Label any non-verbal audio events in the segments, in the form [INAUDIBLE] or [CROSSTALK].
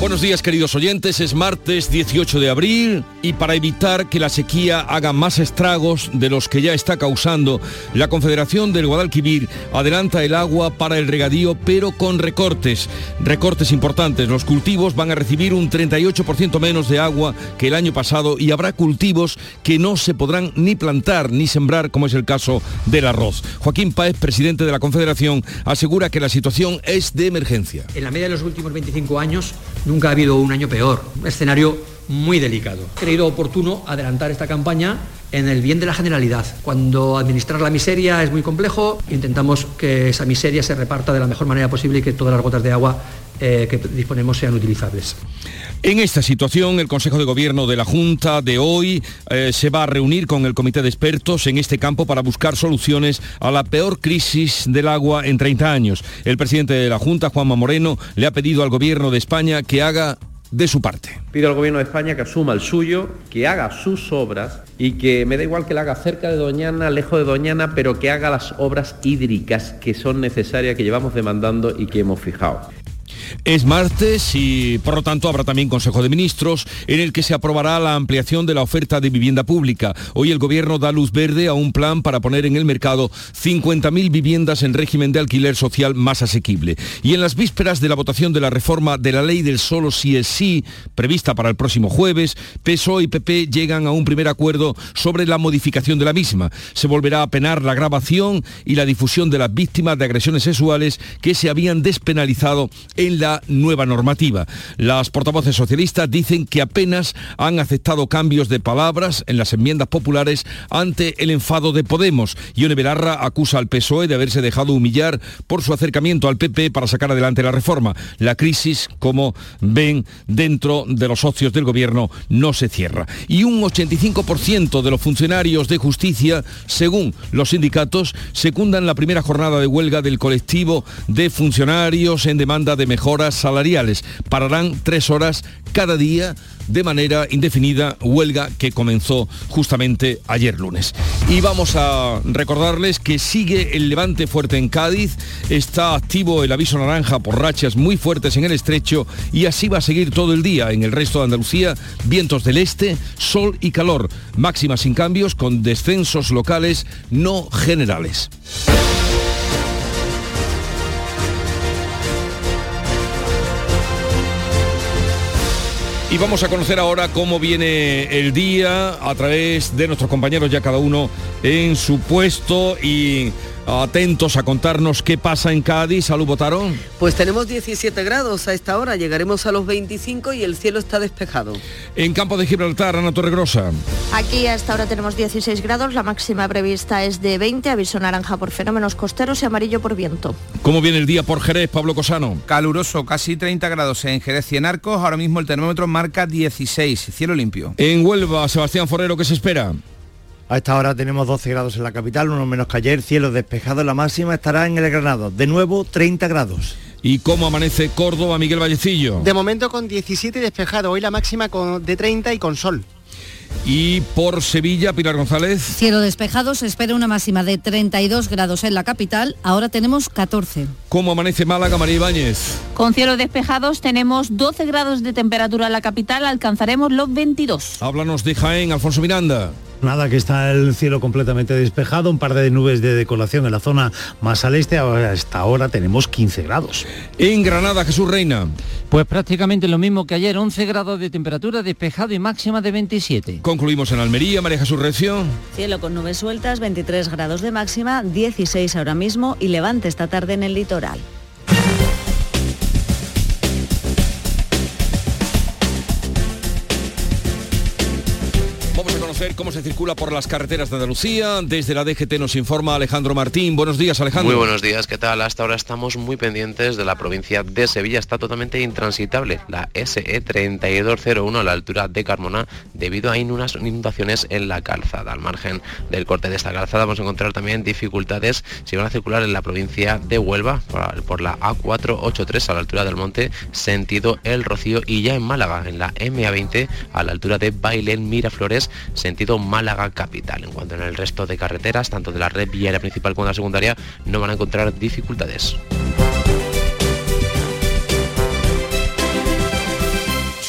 Buenos días queridos oyentes, es martes 18 de abril y para evitar que la sequía haga más estragos de los que ya está causando, la Confederación del Guadalquivir adelanta el agua para el regadío pero con recortes, recortes importantes. Los cultivos van a recibir un 38% menos de agua que el año pasado y habrá cultivos que no se podrán ni plantar ni sembrar como es el caso del arroz. Joaquín Páez, presidente de la Confederación, asegura que la situación es de emergencia. En la media de los últimos 25 años Nunca ha habido un año peor, un escenario muy delicado. He creído oportuno adelantar esta campaña en el bien de la generalidad. Cuando administrar la miseria es muy complejo, intentamos que esa miseria se reparta de la mejor manera posible y que todas las gotas de agua eh, que disponemos sean utilizables. En esta situación, el Consejo de Gobierno de la Junta de hoy eh, se va a reunir con el Comité de Expertos en este campo para buscar soluciones a la peor crisis del agua en 30 años. El presidente de la Junta, Juanma Moreno, le ha pedido al Gobierno de España que haga de su parte. Pido al Gobierno de España que asuma el suyo, que haga sus obras y que me da igual que la haga cerca de Doñana, lejos de Doñana, pero que haga las obras hídricas que son necesarias, que llevamos demandando y que hemos fijado. Es martes y por lo tanto habrá también Consejo de Ministros en el que se aprobará la ampliación de la oferta de vivienda pública. Hoy el Gobierno da luz verde a un plan para poner en el mercado 50.000 viviendas en régimen de alquiler social más asequible. Y en las vísperas de la votación de la reforma de la ley del solo sí es sí, prevista para el próximo jueves, PSOE y PP llegan a un primer acuerdo sobre la modificación de la misma. Se volverá a penar la grabación y la difusión de las víctimas de agresiones sexuales que se habían despenalizado en la nueva normativa. Las portavoces socialistas dicen que apenas han aceptado cambios de palabras en las enmiendas populares ante el enfado de Podemos. Ione Belarra acusa al PSOE de haberse dejado humillar por su acercamiento al PP para sacar adelante la reforma. La crisis, como ven dentro de los socios del gobierno, no se cierra. Y un 85% de los funcionarios de justicia, según los sindicatos, secundan la primera jornada de huelga del colectivo de funcionarios en demanda de mejor horas salariales. Pararán tres horas cada día de manera indefinida, huelga que comenzó justamente ayer lunes. Y vamos a recordarles que sigue el levante fuerte en Cádiz, está activo el aviso naranja por rachas muy fuertes en el estrecho y así va a seguir todo el día en el resto de Andalucía, vientos del este, sol y calor, máximas sin cambios con descensos locales no generales. Vamos a conocer ahora cómo viene el día a través de nuestros compañeros ya cada uno en su puesto. Y atentos a contarnos qué pasa en Cádiz. Salud, Botaro. Pues tenemos 17 grados a esta hora, llegaremos a los 25 y el cielo está despejado. En Campo de Gibraltar, Ana Torregrosa. Aquí a esta hora tenemos 16 grados, la máxima prevista es de 20, aviso naranja por fenómenos costeros y amarillo por viento. ¿Cómo viene el día por Jerez, Pablo Cosano? Caluroso, casi 30 grados en Jerez y en Arcos, ahora mismo el termómetro marca 16, cielo limpio. En Huelva, Sebastián Forero, ¿qué se espera? A esta hora tenemos 12 grados en la capital, uno menos que ayer, cielo despejado, la máxima estará en el Granado, de nuevo 30 grados. ¿Y cómo amanece Córdoba, Miguel Vallecillo? De momento con 17 despejado, hoy la máxima con, de 30 y con sol. Y por Sevilla, Pilar González. Cielo despejado, se espera una máxima de 32 grados en la capital, ahora tenemos 14. ¿Cómo amanece Málaga, María Ibáñez? Con cielos despejados tenemos 12 grados de temperatura en la capital, alcanzaremos los 22. Háblanos de Jaén, Alfonso Miranda. Nada, que está el cielo completamente despejado, un par de nubes de decoración en la zona más al este, hasta ahora tenemos 15 grados. En Granada, Jesús Reina. Pues prácticamente lo mismo que ayer, 11 grados de temperatura despejado y máxima de 27. Concluimos en Almería, María Jesús Recio. Cielo con nubes sueltas, 23 grados de máxima, 16 ahora mismo y levante esta tarde en el litoral. Cómo se circula por las carreteras de Andalucía. Desde la DGT nos informa Alejandro Martín. Buenos días, Alejandro. Muy buenos días, ¿qué tal? Hasta ahora estamos muy pendientes de la provincia de Sevilla. Está totalmente intransitable la SE 3201 a la altura de Carmona debido a unas inundaciones en la calzada. Al margen del corte de esta calzada vamos a encontrar también dificultades si van a circular en la provincia de Huelva por la A483 a la altura del monte sentido El Rocío y ya en Málaga en la MA20 a la altura de Bailén Miraflores sentido Málaga capital. En cuanto en el resto de carreteras, tanto de la red viaria principal como la secundaria, no van a encontrar dificultades.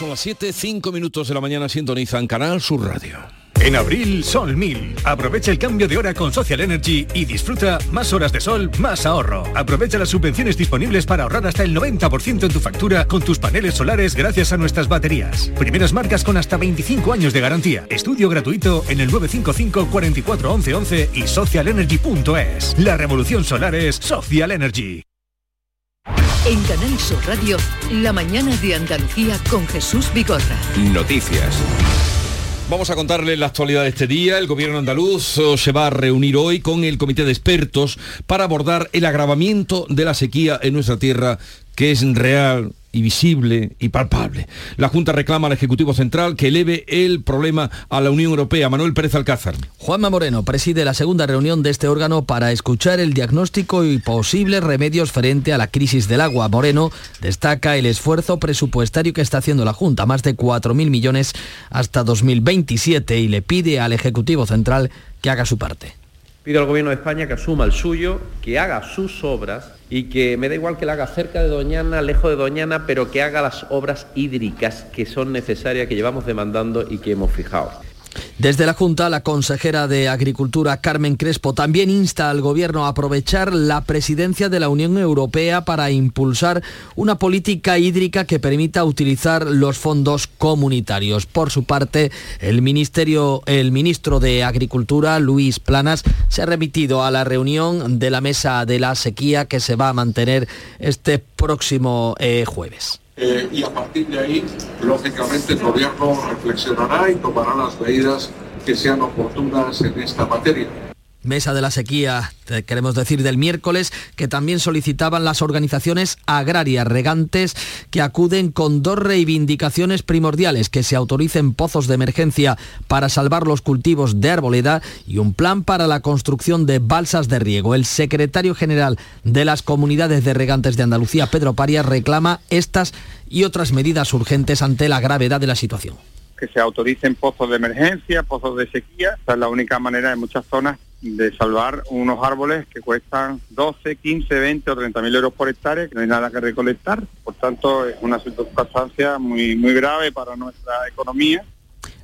Las 7, 5 minutos de la mañana, sintonizan Canal Sur Radio. En abril, Sol 1000. Aprovecha el cambio de hora con Social Energy y disfruta más horas de sol, más ahorro. Aprovecha las subvenciones disponibles para ahorrar hasta el 90% en tu factura con tus paneles solares gracias a nuestras baterías. Primeras marcas con hasta 25 años de garantía. Estudio gratuito en el 955 44 11 11 y socialenergy.es. La revolución solar es Social Energy. En Canal Sur Radio, la mañana de Andalucía con Jesús Vigorra. Noticias. Vamos a contarle la actualidad de este día. El gobierno andaluz oh, se va a reunir hoy con el comité de expertos para abordar el agravamiento de la sequía en nuestra tierra, que es real y visible y palpable. La Junta reclama al Ejecutivo Central que eleve el problema a la Unión Europea. Manuel Pérez Alcázar. Juanma Moreno preside la segunda reunión de este órgano para escuchar el diagnóstico y posibles remedios frente a la crisis del agua. Moreno destaca el esfuerzo presupuestario que está haciendo la Junta, más de 4.000 millones hasta 2027, y le pide al Ejecutivo Central que haga su parte. Pido al Gobierno de España que asuma el suyo, que haga sus obras y que me da igual que la haga cerca de Doñana, lejos de Doñana, pero que haga las obras hídricas que son necesarias, que llevamos demandando y que hemos fijado. Desde la Junta, la consejera de Agricultura, Carmen Crespo, también insta al Gobierno a aprovechar la presidencia de la Unión Europea para impulsar una política hídrica que permita utilizar los fondos comunitarios. Por su parte, el, ministerio, el ministro de Agricultura, Luis Planas, se ha remitido a la reunión de la Mesa de la Sequía que se va a mantener este próximo eh, jueves. Eh, y a partir de ahí, lógicamente, el gobierno reflexionará y tomará las medidas que sean oportunas en esta materia. Mesa de la sequía, queremos decir del miércoles, que también solicitaban las organizaciones agrarias regantes que acuden con dos reivindicaciones primordiales, que se autoricen pozos de emergencia para salvar los cultivos de arboleda y un plan para la construcción de balsas de riego. El secretario general de las comunidades de regantes de Andalucía, Pedro Parias, reclama estas y otras medidas urgentes ante la gravedad de la situación que se autoricen pozos de emergencia, pozos de sequía. Esa es la única manera en muchas zonas de salvar unos árboles que cuestan 12, 15, 20 o 30 mil euros por hectárea, que no hay nada que recolectar. Por tanto, es una circunstancia muy, muy grave para nuestra economía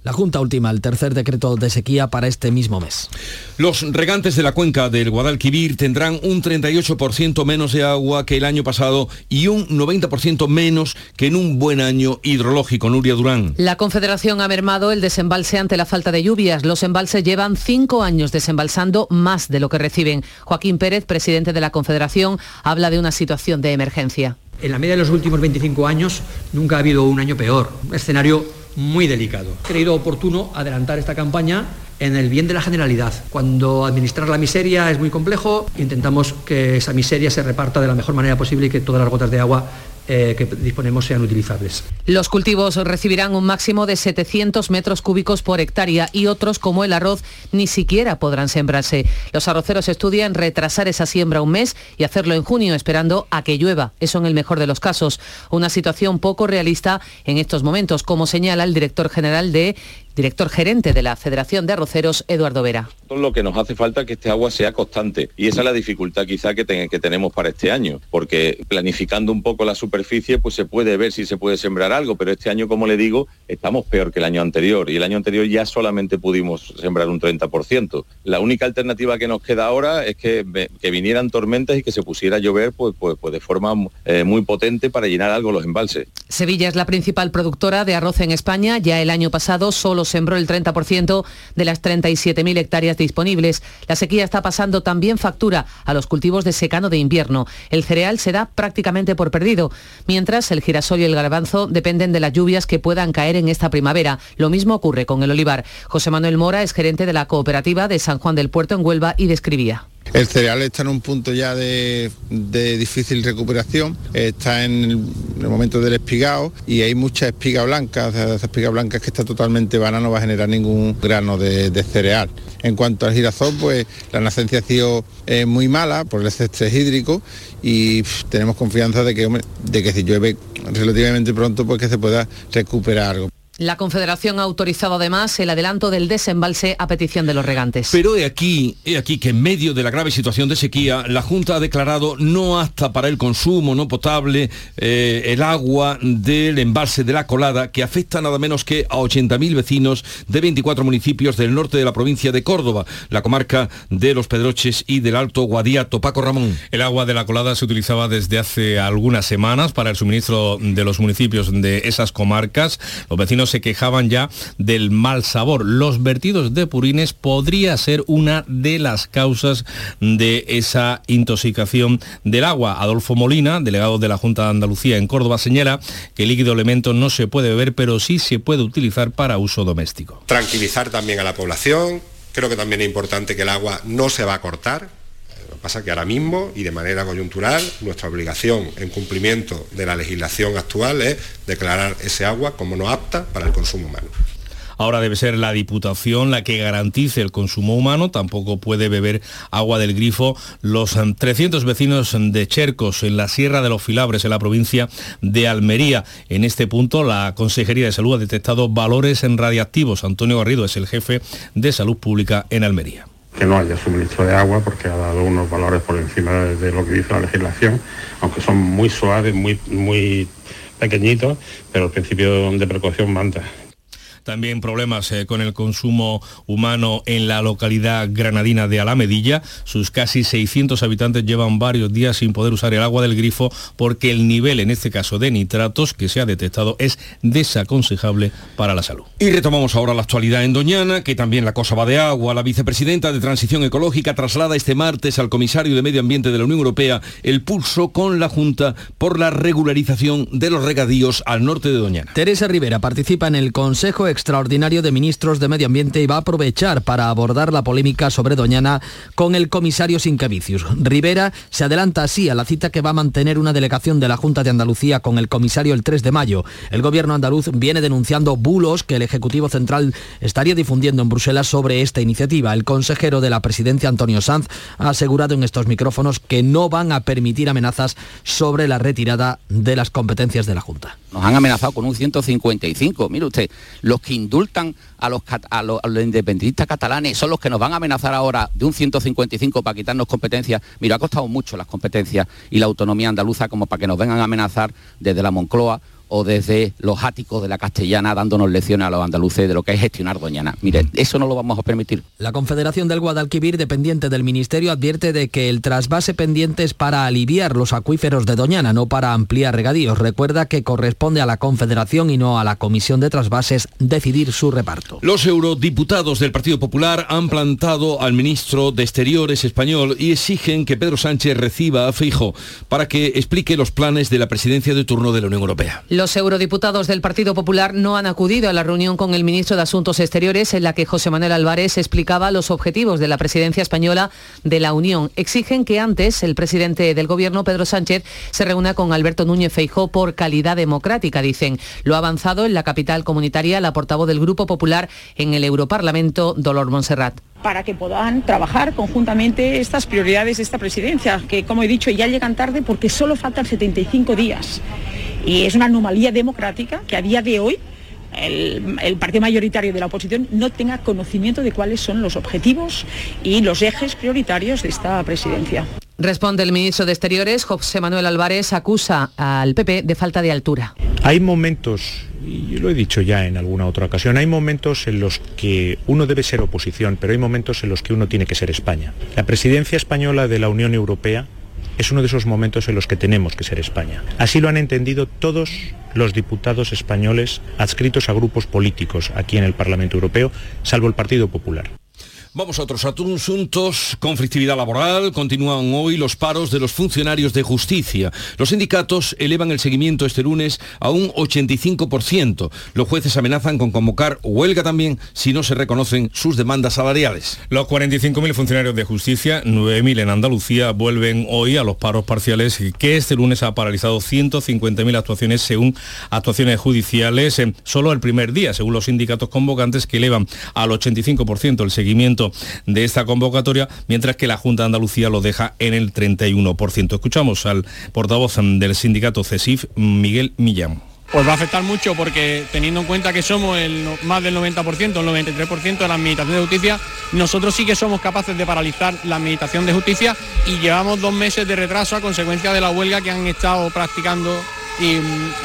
la Junta última el tercer decreto de sequía para este mismo mes. Los regantes de la cuenca del Guadalquivir tendrán un 38% menos de agua que el año pasado y un 90% menos que en un buen año hidrológico. Nuria Durán. La Confederación ha mermado el desembalse ante la falta de lluvias. Los embalses llevan cinco años desembalsando más de lo que reciben. Joaquín Pérez, presidente de la Confederación, habla de una situación de emergencia. En la media de los últimos 25 años nunca ha habido un año peor. Un escenario muy delicado. He creído oportuno adelantar esta campaña en el bien de la generalidad. Cuando administrar la miseria es muy complejo, intentamos que esa miseria se reparta de la mejor manera posible y que todas las gotas de agua eh, que disponemos sean utilizables. Los cultivos recibirán un máximo de 700 metros cúbicos por hectárea y otros, como el arroz, ni siquiera podrán sembrarse. Los arroceros estudian retrasar esa siembra un mes y hacerlo en junio, esperando a que llueva. Eso en el mejor de los casos. Una situación poco realista en estos momentos, como señala el director general de director gerente de la Federación de Arroceros, Eduardo Vera. Lo que nos hace falta es que este agua sea constante y esa es la dificultad quizá que, que tenemos para este año, porque planificando un poco la superficie pues se puede ver si se puede sembrar algo, pero este año, como le digo, estamos peor que el año anterior y el año anterior ya solamente pudimos sembrar un 30%. La única alternativa que nos queda ahora es que, que vinieran tormentas y que se pusiera a llover pues, pues, pues de forma eh, muy potente para llenar algo los embalses. Sevilla es la principal productora de arroz en España, ya el año pasado solo sembró el 30% de las 37.000 hectáreas disponibles. La sequía está pasando también factura a los cultivos de secano de invierno. El cereal se da prácticamente por perdido. Mientras el girasol y el garbanzo dependen de las lluvias que puedan caer en esta primavera. Lo mismo ocurre con el olivar. José Manuel Mora es gerente de la cooperativa de San Juan del Puerto en Huelva y describía. El cereal está en un punto ya de, difícil recuperación, está en el, momento del espigado y hay mucha espiga blanca, esa espiga blanca que está totalmente vana, no va a generar ningún grano de, cereal. En cuanto al girasol, pues la nacencia ha sido eh, muy mala por el estrés hídrico y tenemos confianza de que, de que si llueve relativamente pronto, pues que se pueda recuperar algo. La Confederación ha autorizado además el adelanto del desembalse a petición de los regantes. Pero he aquí, he aquí que en medio de la grave situación de sequía, la Junta ha declarado no apta para el consumo no potable eh, el agua del embalse de la Colada, que afecta nada menos que a 80.000 vecinos de 24 municipios del norte de la provincia de Córdoba, la comarca de Los Pedroches y del Alto Guadiato. Paco Ramón. El agua de la Colada se utilizaba desde hace algunas semanas para el suministro de los municipios de esas comarcas. Los vecinos se quejaban ya del mal sabor. Los vertidos de purines podría ser una de las causas de esa intoxicación del agua. Adolfo Molina, delegado de la Junta de Andalucía en Córdoba, señala que el líquido elemento no se puede beber, pero sí se puede utilizar para uso doméstico. Tranquilizar también a la población. Creo que también es importante que el agua no se va a cortar, pasa que ahora mismo y de manera coyuntural nuestra obligación en cumplimiento de la legislación actual es declarar ese agua como no apta para el consumo humano. Ahora debe ser la Diputación la que garantice el consumo humano, tampoco puede beber agua del grifo los 300 em, vecinos de Chercos en la Sierra de los Filabres, en la provincia de Almería. En este punto la Consejería de Salud ha detectado valores en radiactivos. Antonio Garrido es el jefe de Salud Pública en Almería que no haya suministro de agua porque ha dado unos valores por encima de, lo que dice la legislación, aunque son muy suaves, muy, muy pequeñitos, pero el principio de precaución manda también problemas eh, con el consumo humano en la localidad granadina de Alamedilla. Sus casi 600 habitantes llevan varios días sin poder usar el agua del grifo porque el nivel, en este caso de nitratos, que se ha detectado es desaconsejable para la salud. Y retomamos ahora la actualidad en Doñana, que también la cosa va de agua. La vicepresidenta de Transición Ecológica traslada este martes al comisario de Medio Ambiente de la Unión Europea el pulso con la Junta por la regularización de los regadíos al norte de Doñana. Teresa Rivera participa en el Consejo extraordinario de ministros de Medio Ambiente y va a aprovechar para abordar la polémica sobre Doñana con el comisario Sincavicius. Rivera se adelanta así a la cita que va a mantener una delegación de la Junta de Andalucía con el comisario el 3 de mayo. El gobierno andaluz viene denunciando bulos que el Ejecutivo Central estaría difundiendo en Bruselas sobre esta iniciativa. El consejero de la presidencia, Antonio Sanz, ha asegurado en estos micrófonos que no van a permitir amenazas sobre la retirada de las competencias de la Junta. Nos han amenazado con un 155. Mire usted, los que indultan a los, a los, independentistas catalanes son los que nos van a amenazar ahora de un 155 para quitarnos competencias. Mira, ha costado mucho las competencias y la autonomía andaluza como para que nos vengan a amenazar desde la Moncloa o desde los áticos de la castellana dándonos lecciones a los andaluces de lo que es gestionar Doñana. Mire, eso no lo vamos a permitir. La Confederación del Guadalquivir, dependiente del Ministerio, advierte de que el trasvase pendiente es para aliviar los acuíferos de Doñana, no para ampliar regadíos. Recuerda que corresponde a la Confederación y no a la Comisión de Trasvases decidir su reparto. Los eurodiputados del Partido Popular han plantado al ministro de Exteriores español y exigen que Pedro Sánchez reciba a Fijo para que explique los planes de la presidencia de turno de la Unión Europea. Los eurodiputados del Partido Popular no han acudido a la reunión con el ministro de Asuntos Exteriores en la que José Manuel Álvarez explicaba los objetivos de la presidencia española de la Unión. Exigen que antes el presidente del Gobierno, Pedro Sánchez, se reúna con Alberto Núñez Feijó por calidad democrática, dicen. Lo ha avanzado en la capital comunitaria la portavoz del Grupo Popular en el Europarlamento, Dolor Monserrat para que puedan trabajar conjuntamente estas prioridades de esta presidencia, que como he dicho ya llegan tarde porque solo faltan 75 días. Y es una anomalía democrática que a día de hoy el, partido mayoritario de la oposición no tenga conocimiento de cuáles son los objetivos y los ejes prioritarios de esta presidencia. Responde el ministro de Exteriores, José Manuel Álvarez, acusa al PP de falta de altura. Hay momentos, y yo lo he dicho ya en alguna otra ocasión, hay momentos en los que uno debe ser oposición, pero hay momentos en los que uno tiene que ser España. La presidencia española de la Unión Europea es uno de esos momentos en los que tenemos que ser España. Así lo han entendido todos los diputados españoles adscritos a grupos políticos aquí en el Parlamento Europeo, salvo el Partido Popular. Vamos a otros asuntos. Conflictividad laboral. Continúan hoy los paros de los funcionarios de justicia. Los sindicatos elevan el seguimiento este lunes a un 85%. Los jueces amenazan con convocar huelga también si no se reconocen sus demandas salariales. Los 45.000 funcionarios de justicia, 9.000 en Andalucía, vuelven hoy a los paros parciales que este lunes ha paralizado 150.000 actuaciones según actuaciones judiciales solo el primer día, según los sindicatos convocantes que elevan al 85% el seguimiento de esta convocatoria, mientras que la Junta de Andalucía lo deja en el 31%. Escuchamos al portavoz del sindicato CESIF, Miguel Millán. Pues va a afectar mucho porque teniendo en cuenta que somos el, más del 90%, el 93% de la administración de justicia, nosotros sí que somos capaces de paralizar la administración de justicia y llevamos dos meses de retraso a consecuencia de la huelga que han estado practicando y,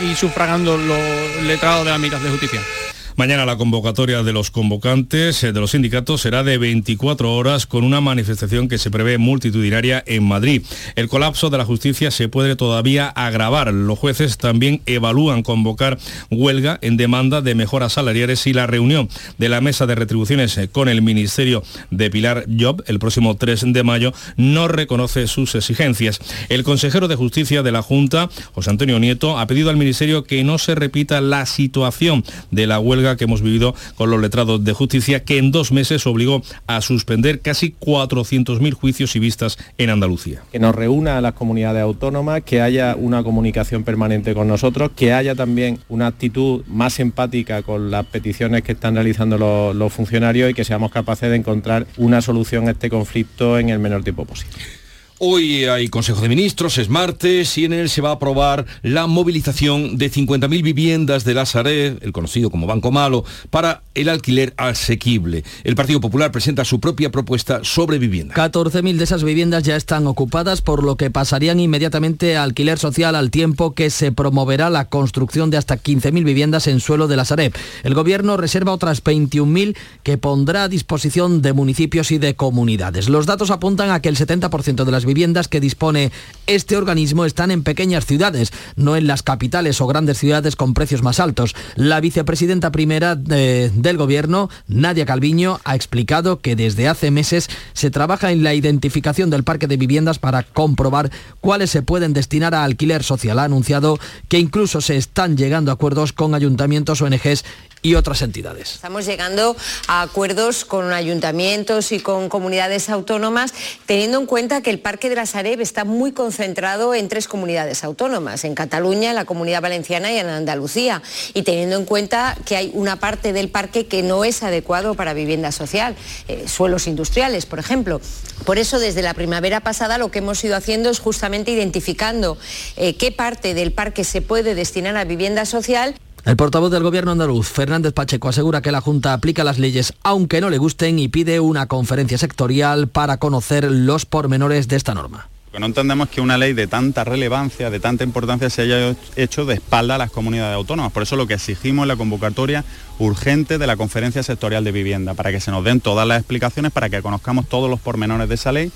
y sufragando los letrados de la administración de justicia. Mañana la convocatoria de los convocantes eh, de los sindicatos será de 24 horas con una manifestación que se prevé multitudinaria en Madrid. El colapso de la justicia se puede todavía agravar. Los jueces también evalúan convocar huelga en demanda de mejoras salariales y la reunión de la mesa de retribuciones eh, con el Ministerio de Pilar Job el próximo 3 de mayo no reconoce sus exigencias. El consejero de Justicia de la Junta, José Antonio Nieto, ha pedido al Ministerio que no se repita la situación de la huelga que hemos vivido con los letrados de justicia, que en dos meses obligó a suspender casi 400.000 juicios y vistas en Andalucía. Que nos reúna a las comunidades autónomas, que haya una comunicación permanente con nosotros, que haya también una actitud más empática con las peticiones que están realizando los, los funcionarios y que seamos capaces de encontrar una solución a este conflicto en el menor tiempo posible. Hoy hay Consejo de Ministros, es martes, y en él se va a aprobar la movilización de 50.000 viviendas de la Sareb, el conocido como Banco Malo, para el alquiler asequible. El Partido Popular presenta su propia propuesta sobre vivienda. 14.000 de esas viviendas ya están ocupadas, por lo que pasarían inmediatamente a alquiler social al tiempo que se promoverá la construcción de hasta 15.000 viviendas en suelo de la Sareb. El Gobierno reserva otras 21.000 que pondrá a disposición de municipios y de comunidades. Los datos apuntan a que el 70% de las viviendas que dispone este organismo están en pequeñas ciudades, no en las capitales o grandes ciudades con precios más altos. La vicepresidenta primera de, del Gobierno, Nadia Calviño, ha explicado que desde hace meses se trabaja en la identificación del parque de viviendas para comprobar cuáles se pueden destinar a alquiler social. Ha anunciado que incluso se están llegando a acuerdos con ayuntamientos, ONGs y otras entidades. Estamos llegando a acuerdos con ayuntamientos y con comunidades autónomas, teniendo en cuenta que el Parque de la Sareb está muy concentrado en tres comunidades autónomas, en Cataluña, en la Comunidad Valenciana y en Andalucía, y teniendo en cuenta que hay una parte del parque que no es adecuado para vivienda social, eh, suelos industriales, por ejemplo. Por eso, desde la primavera pasada, lo que hemos ido haciendo es justamente identificando eh, qué parte del parque se puede destinar a vivienda social el portavoz del gobierno andaluz, Fernández Pacheco, asegura que la Junta aplica las leyes aunque no le gusten y pide una conferencia sectorial para conocer los pormenores de esta norma. No entendemos que una ley de tanta relevancia, de tanta importancia, se haya hecho de espalda a las comunidades autónomas. Por eso lo que exigimos es la convocatoria urgente de la conferencia sectorial de vivienda, para que se nos den todas las explicaciones, para que conozcamos todos los pormenores de esa ley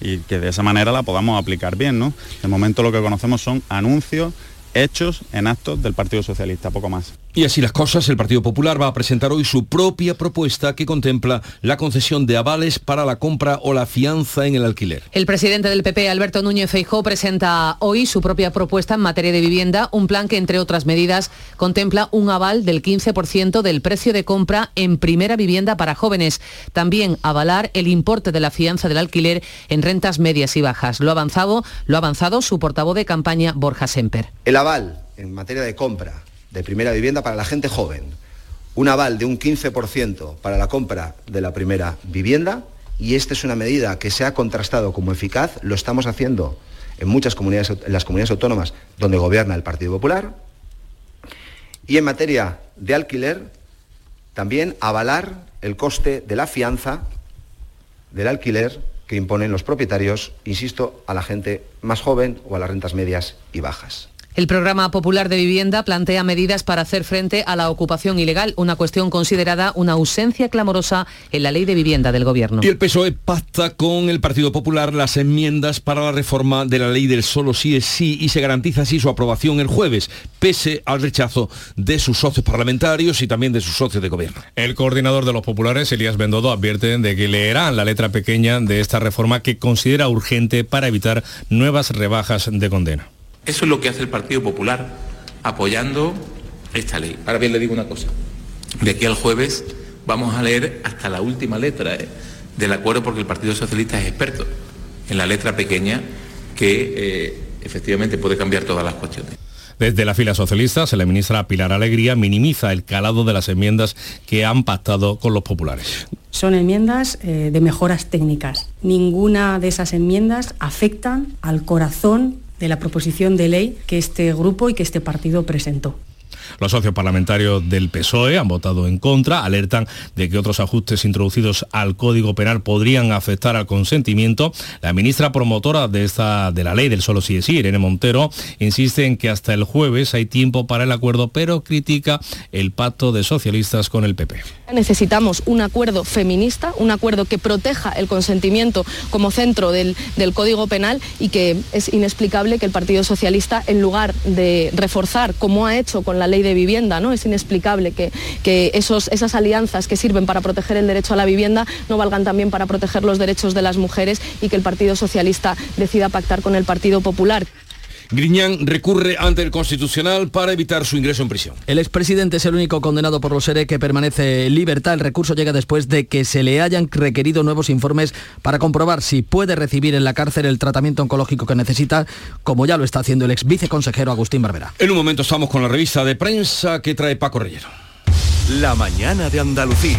y que de esa manera la podamos aplicar bien. ¿no? De momento lo que conocemos son anuncios hechos en actos del Partido Socialista, poco más. Y así las cosas, el Partido Popular va a presentar hoy su propia propuesta que contempla la concesión de avales para la compra o la fianza en el alquiler. El presidente del PP, Alberto Núñez Feijó, presenta hoy su propia propuesta en materia de vivienda, un plan que, entre otras medidas, contempla un aval del 15% del precio de compra en primera vivienda para jóvenes. También avalar el importe de la fianza del alquiler en rentas medias y bajas. Lo ha avanzado, lo ha avanzado su portavoz de campaña, Borja Semper. El aval en materia de compra de primera vivienda para la gente joven, un aval de un 15% para la compra de la primera vivienda y esta es una medida que se ha contrastado como eficaz, lo estamos haciendo en muchas comunidades, en las comunidades autónomas donde gobierna el Partido Popular. Y en materia de alquiler, también avalar el coste de la fianza del alquiler que imponen los propietarios, insisto, a la gente más joven o a las rentas medias y bajas. El programa popular de vivienda plantea medidas para hacer frente a la ocupación ilegal, una cuestión considerada una ausencia clamorosa en la ley de vivienda del gobierno. Y el PSOE pacta con el Partido Popular las enmiendas para la reforma de la ley del solo sí es sí y se garantiza así su aprobación el jueves, pese al rechazo de sus socios parlamentarios y también de sus socios de gobierno. El coordinador de los populares, Elías Bendodo, advierte de que leerán la letra pequeña de esta reforma que considera urgente para evitar nuevas rebajas de condena. Eso es lo que hace el Partido Popular apoyando esta ley. Ahora bien le digo una cosa. De aquí al jueves vamos a leer hasta la última letra ¿eh? del acuerdo porque el Partido Socialista es experto en la letra pequeña que eh, efectivamente puede cambiar todas las cuestiones. Desde la fila socialista, la ministra Pilar Alegría minimiza el calado de las enmiendas que han pactado con los populares. Son enmiendas eh, de mejoras técnicas. Ninguna de esas enmiendas afectan al corazón de la proposición de ley que este grupo y que este partido presentó. Los socios parlamentarios del PSOE han votado en contra, alertan de que otros ajustes introducidos al Código Penal podrían afectar al consentimiento. La ministra promotora de, esta, de la ley del solo sí es sí, Irene Montero, insiste en que hasta el jueves hay tiempo para el acuerdo, pero critica el pacto de socialistas con el PP. Necesitamos un acuerdo feminista, un acuerdo que proteja el consentimiento como centro del, del Código Penal y que es inexplicable que el Partido Socialista, en lugar de reforzar, como ha hecho con la ley de vivienda, ¿no? Es inexplicable que, que esos, esas alianzas que sirven para proteger el derecho a la vivienda no valgan también para proteger los derechos de las mujeres y que el Partido Socialista decida pactar con el Partido Popular. Griñán recurre ante el Constitucional para evitar su ingreso en prisión. El expresidente es el único condenado por los ERE que permanece en libertad. El recurso llega después de que se le hayan requerido nuevos informes para comprobar si puede recibir en la cárcel el tratamiento oncológico que necesita, como ya lo está haciendo el ex viceconsejero Agustín Barbera. En un momento estamos con la revista de prensa que trae Paco Reyero. La mañana de Andalucía.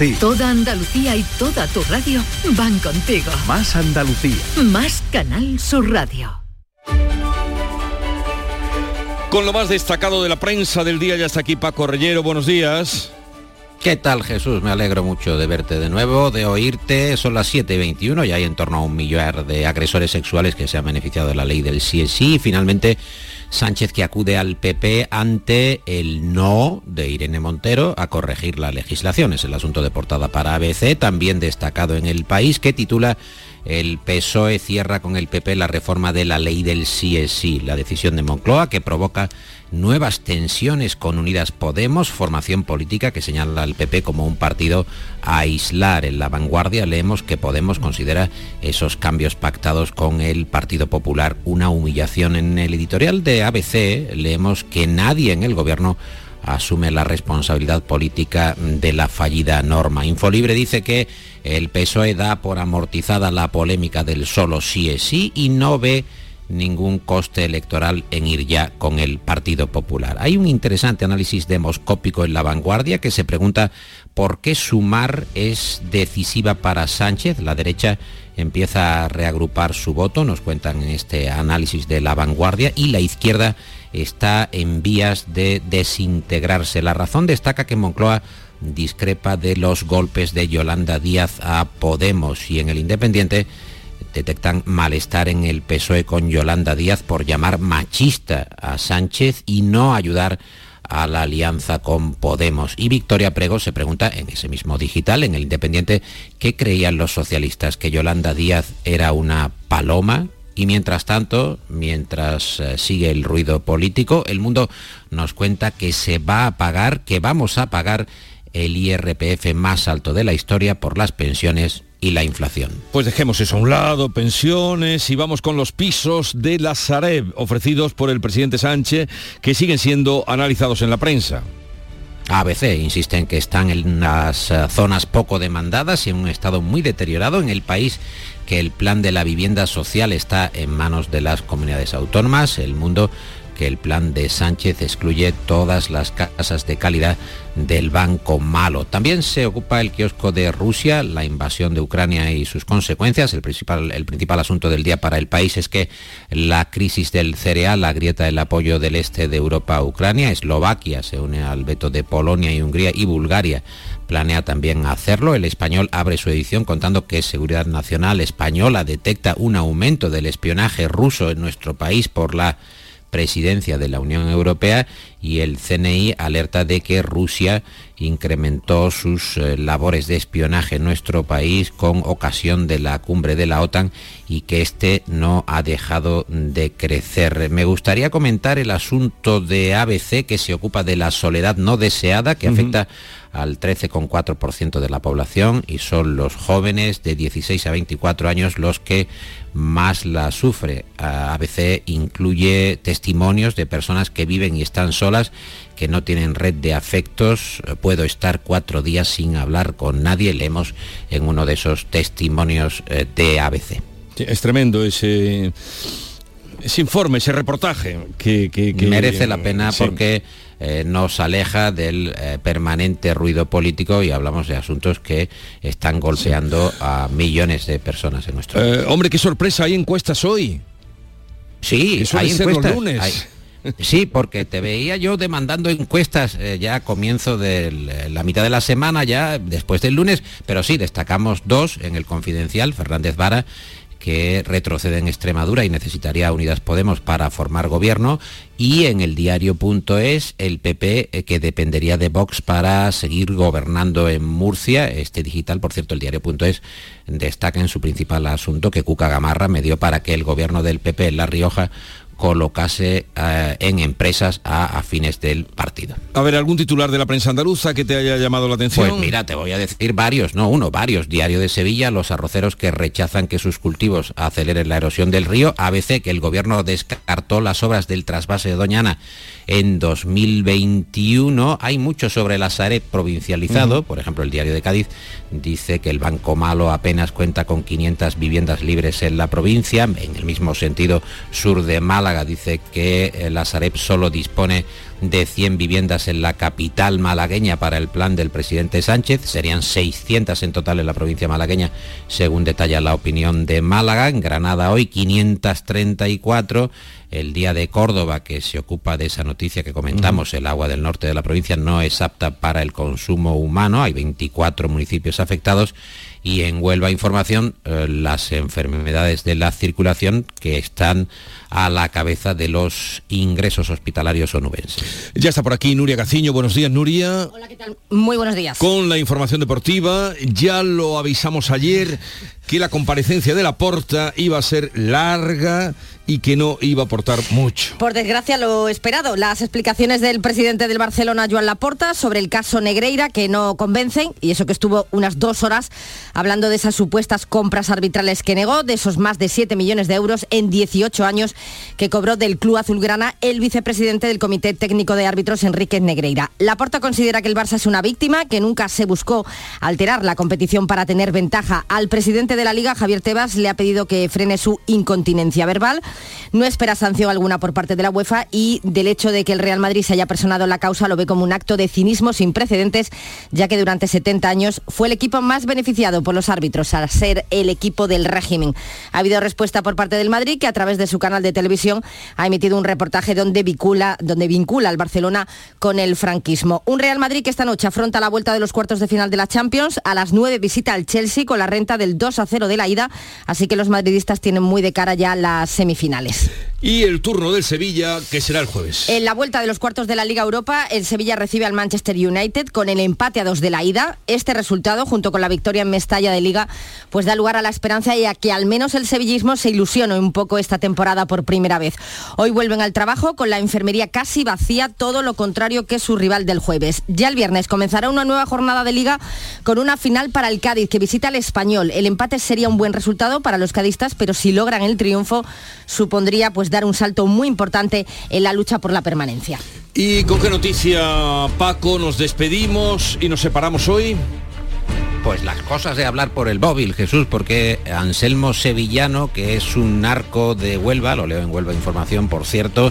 ti. Toda Andalucía y toda tu radio van contigo. Más Andalucía. Más Canal Sur Radio. Con lo más destacado de la prensa del día ya está aquí Paco Reyero. Buenos días. ¿Qué tal Jesús? Me alegro mucho de verte de nuevo, de oírte. Son las 7 y 21 y hay en torno a un millar de agresores sexuales que se han beneficiado de la ley del sí es sí. Finalmente, Sánchez que acude al PP ante el no de Irene Montero a corregir la legislación. Es el asunto de portada para ABC, también destacado en el país, que titula el PSOE cierra con el PP la reforma de la ley del sí es sí, la decisión de Moncloa que provoca nuevas tensiones con Unidas Podemos, formación política que señala al PP como un partido a aislar. En la vanguardia leemos que Podemos considera esos cambios pactados con el Partido Popular una humillación. En el editorial de ABC leemos que nadie en el gobierno asume la responsabilidad política de la fallida norma. Infolibre dice que el PSOE da por amortizada la polémica del solo sí es sí y no ve ningún coste electoral en ir ya con el Partido Popular. Hay un interesante análisis demoscópico en la vanguardia que se pregunta por qué sumar es decisiva para Sánchez. La derecha empieza a reagrupar su voto, nos cuentan en este análisis de la vanguardia, y la izquierda está en vías de desintegrarse. La razón destaca que Moncloa discrepa de los golpes de Yolanda Díaz a Podemos y en el Independiente detectan malestar en el PSOE con Yolanda Díaz por llamar machista a Sánchez y no ayudar a la alianza con Podemos. Y Victoria Prego se pregunta en ese mismo digital, en el Independiente, ¿qué creían los socialistas? ¿Que Yolanda Díaz era una paloma? Y mientras tanto, mientras eh, sigue el ruido político, el mundo nos cuenta que se va a pagar, que vamos a pagar el IRPF más alto de la historia por las pensiones y la inflación. Pues dejemos eso a un lado, pensiones, y vamos con los pisos de la Sareb ofrecidos por el presidente Sánchez que siguen siendo analizados en la prensa. ABC insiste en que están en las eh, zonas poco demandadas y en un estado muy deteriorado en el país que el plan de la vivienda social está en manos de las comunidades autónomas. El mundo que el plan de Sánchez excluye todas las casas de calidad del Banco Malo. También se ocupa el kiosco de Rusia, la invasión de Ucrania y sus consecuencias. El principal, el principal asunto del día para el país es que la crisis del cereal agrieta el apoyo del este de Europa a Ucrania. Eslovaquia se une al veto de Polonia y Hungría y Bulgaria planea también hacerlo. El español abre su edición contando que Seguridad Nacional Española detecta un aumento del espionaje ruso en nuestro país por la presidencia de la Unión Europea y el CNI alerta de que Rusia incrementó sus eh, labores de espionaje en nuestro país con ocasión de la cumbre de la OTAN y que este no ha dejado de crecer. Me gustaría comentar el asunto de ABC que se ocupa de la soledad no deseada que afecta al 13,4% de la población y son los jóvenes de 16 a 24 años los que más la sufre. ABC incluye testimonios de personas que viven y están solas, que no tienen red de afectos. Puedo estar cuatro días sin hablar con nadie, leemos en uno de esos testimonios eh, de ABC. es tremendo ese, ese informe, ese reportaje que, merece la pena porque eh, nos aleja del eh, permanente ruido político y hablamos de asuntos que están golpeando a millones de personas en nuestro país. Eh, hombre, qué sorpresa, hay encuestas hoy. Sí, hay encuestas. Sí, porque te veía yo demandando encuestas ya a comienzo de la mitad de la semana, ya después del lunes, pero sí, destacamos dos en el confidencial, Fernández Vara que retrocede en Extremadura y necesitaría Unidas Podemos para formar gobierno y en el diario.es el PP eh, que dependería de Vox para seguir gobernando en Murcia. Este digital, por cierto, el diario.es destaca en su principal asunto que Cuca Gamarra me dio para que el gobierno del PP en La Rioja colocase eh, en empresas a, afines del partido. A ver, ¿algún titular de la prensa andaluza que te haya llamado la atención? Pues mira, te voy a decir varios, no uno, varios. Diario de Sevilla, los arroceros que rechazan que sus cultivos aceleren la erosión del río. ABC, que el gobierno descartó las obras del trasvase de Doñana en 2021. Hay mucho sobre la Sareb provincializado. Por ejemplo, el diario de Cádiz dice que el Banco Malo apenas cuenta con 500 viviendas libres en la provincia. En el mismo sentido, sur de Málaga dice que eh, la Sareb solo dispone de 100 viviendas en la capital malagueña para el plan del presidente Sánchez. Serían 600 en total en la provincia malagueña, según detalla la opinión de Málaga. En Granada hoy 534 el día de Córdoba, que se ocupa de esa noticia que comentamos, el agua del norte de la provincia no es apta para el consumo humano, hay 24 municipios afectados y en Huelva Información eh, las enfermedades de la circulación que están a la cabeza de los ingresos hospitalarios onubenses. Ya está por aquí Nuria Gaciño. Buenos días, Nuria. Hola, ¿qué tal? Muy buenos días. Con la información deportiva, ya lo avisamos ayer que la comparecencia de la Porta iba a ser larga y que no iba a aportar mucho. Por desgracia lo esperado, las explicaciones del presidente del Barcelona, Joan Laporta, sobre el caso Negreira que no convencen y eso que estuvo unas dos horas hablando de esas supuestas compras arbitrales que negó, de esos más de 7 millones de euros en 18 años que cobró del Club Azulgrana el vicepresidente del Comité Técnico de Árbitros, Enrique Negreira. Laporta considera que el Barça es una víctima, que nunca se buscó alterar la competición para tener ventaja. Al presidente de la Liga, Javier Tebas, le ha pedido que frene su incontinencia verbal. No espera sanción alguna por parte de la UEFA y del hecho de que el Real Madrid se haya personado la causa lo ve como un acto de cinismo sin precedentes, ya que durante 70 años fue el equipo más beneficiado por los árbitros al ser el equipo del régimen. Ha habido respuesta por parte del Madrid que a través de su canal de televisión ha emitido un reportaje donde vincula, donde vincula al Barcelona con el franquismo. Un Real Madrid que esta noche afronta la vuelta de los cuartos de final de la Champions. A las 9 visita al Chelsea con la renta del 2 a 0 de la ida, así que los madridistas tienen muy de cara ya las semifinales. Y el turno del Sevilla, que será el jueves. En la vuelta de los cuartos de la Liga Europa, el Sevilla recibe al Manchester United con el empate a dos de la ida. Este resultado, junto con la victoria en Mestalla de Liga, pues da lugar a la esperanza y a que al menos el sevillismo se ilusione un poco esta temporada por primera vez. Hoy vuelven al trabajo con la enfermería casi vacía, todo lo contrario que su rival del jueves. Ya el viernes comenzará una nueva jornada de Liga con una final para el Cádiz que visita al Español. El empate sería un buen resultado para los cadistas, pero si logran el triunfo supondría pues dar un salto muy importante en la lucha por la permanencia. ¿Y con qué noticia, Paco, nos despedimos y nos separamos hoy? Pues las cosas de hablar por el móvil, Jesús, porque Anselmo Sevillano, que es un narco de Huelva, lo leo en Huelva Información, por cierto,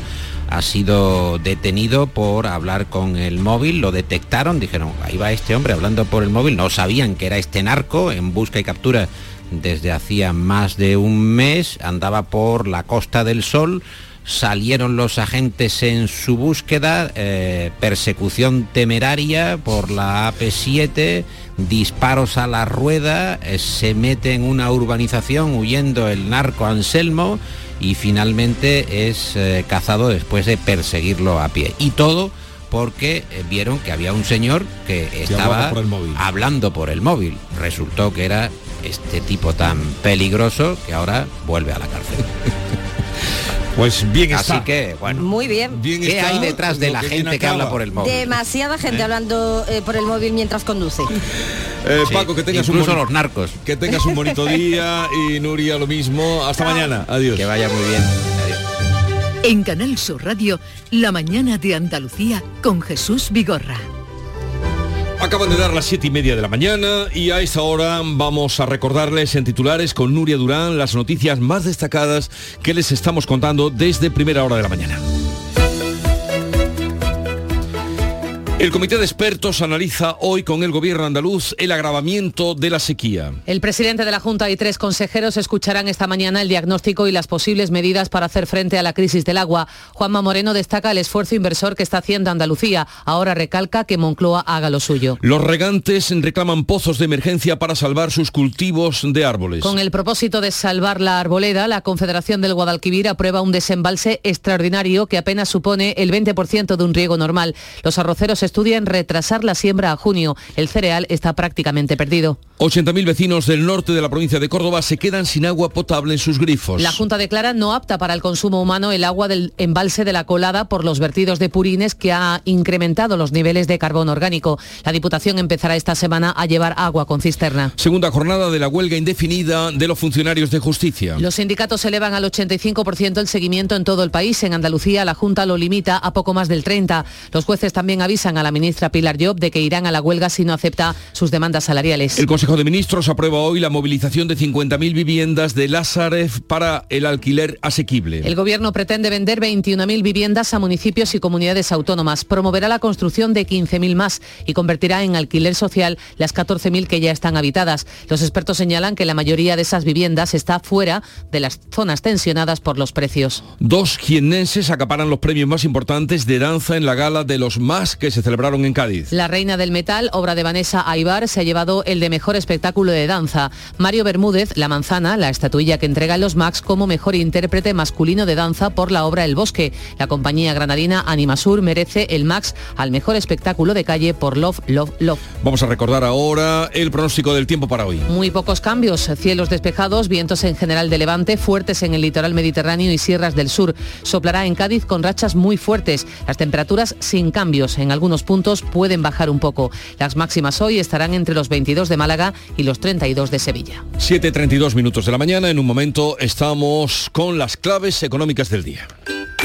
ha sido detenido por hablar con el móvil, lo detectaron, dijeron, ahí va este hombre hablando por el móvil, no sabían que era este narco en busca y captura desde hacía más de un mes, andaba por la Costa del Sol, salieron los agentes en su búsqueda, eh, persecución temeraria por la AP7, disparos a la rueda, eh, se mete en una urbanización huyendo el narco Anselmo y finalmente es eh, cazado después de perseguirlo a pie. Y todo porque vieron que había un señor que estaba hablando por el móvil. Resultó que era este tipo tan peligroso que ahora vuelve a la cárcel. [LAUGHS] Pues bien está. Así que, bueno. Muy bien. ¿Qué hay detrás de la gente que habla por el móvil? Demasiada gente ¿Eh? hablando eh, por el móvil mientras conduce. [LAUGHS] Eh, Paco, que tengas incluso un los narcos. Que tengas un bonito [LAUGHS] día y Nuria lo mismo. Hasta mañana. Adiós. Que vaya muy bien. En Canal Sur Radio, La mañana de Andalucía con Jesús Vigorra. Acaban de dar las siete y media de la mañana y a esta hora vamos a recordarles en titulares con Nuria Durán las noticias más destacadas que les estamos contando desde primera hora de la mañana. El comité de expertos analiza hoy con el gobierno andaluz el agravamiento de la sequía. El presidente de la Junta y tres consejeros escucharán esta mañana el diagnóstico y las posibles medidas para hacer frente a la crisis del agua. Juanma Moreno destaca el esfuerzo inversor que está haciendo Andalucía. Ahora recalca que Moncloa haga lo suyo. Los regantes reclaman pozos de emergencia para salvar sus cultivos de árboles. Con el propósito de salvar la arboleda, la Confederación del Guadalquivir aprueba un desembalse extraordinario que apenas supone el 20% de un riego normal. Los arroceros estudian retrasar la siembra a junio. El cereal está prácticamente perdido. 80.000 vecinos del norte de la provincia de Córdoba se quedan sin agua potable en sus grifos. La Junta declara no apta para el consumo humano el agua del embalse de la colada por los vertidos de purines que ha incrementado los niveles de carbón orgánico. La Diputación empezará esta semana a llevar agua con cisterna. Segunda jornada de la huelga indefinida de los funcionarios de justicia. Los sindicatos elevan al 85% el seguimiento en todo el país. En Andalucía la Junta lo limita a poco más del 30%. Los jueces también avisan a la ministra Pilar Job de que irán a la huelga si no acepta sus demandas salariales. El Consejo de Ministros aprueba hoy la movilización de 50.000 viviendas de Lázarev para el alquiler asequible. El Gobierno pretende vender 21.000 viviendas a municipios y comunidades autónomas. Promoverá la construcción de 15.000 más y convertirá en alquiler social las 14.000 que ya están habitadas. Los expertos señalan que la mayoría de esas viviendas está fuera de las zonas tensionadas por los precios. Dos jiennenses acaparan los premios más importantes de danza en la gala de los más que se celebraron en Cádiz. La Reina del Metal, obra de Vanessa Aibar, se ha llevado el de mejor espectáculo de danza. Mario Bermúdez, La Manzana, la estatuilla que entrega los Max como mejor intérprete masculino de danza por la obra El Bosque. La compañía granadina Animasur merece el Max al mejor espectáculo de calle por Love, Love, Love. Vamos a recordar ahora el pronóstico del tiempo para hoy. Muy pocos cambios, cielos despejados, vientos en general de levante, fuertes en el litoral mediterráneo y sierras del sur. Soplará en Cádiz con rachas muy fuertes. Las temperaturas sin cambios. En algunos puntos pueden bajar un poco. Las máximas hoy estarán entre los 22 de Málaga y los 32 de Sevilla. 7.32 minutos de la mañana. En un momento estamos con las claves económicas del día.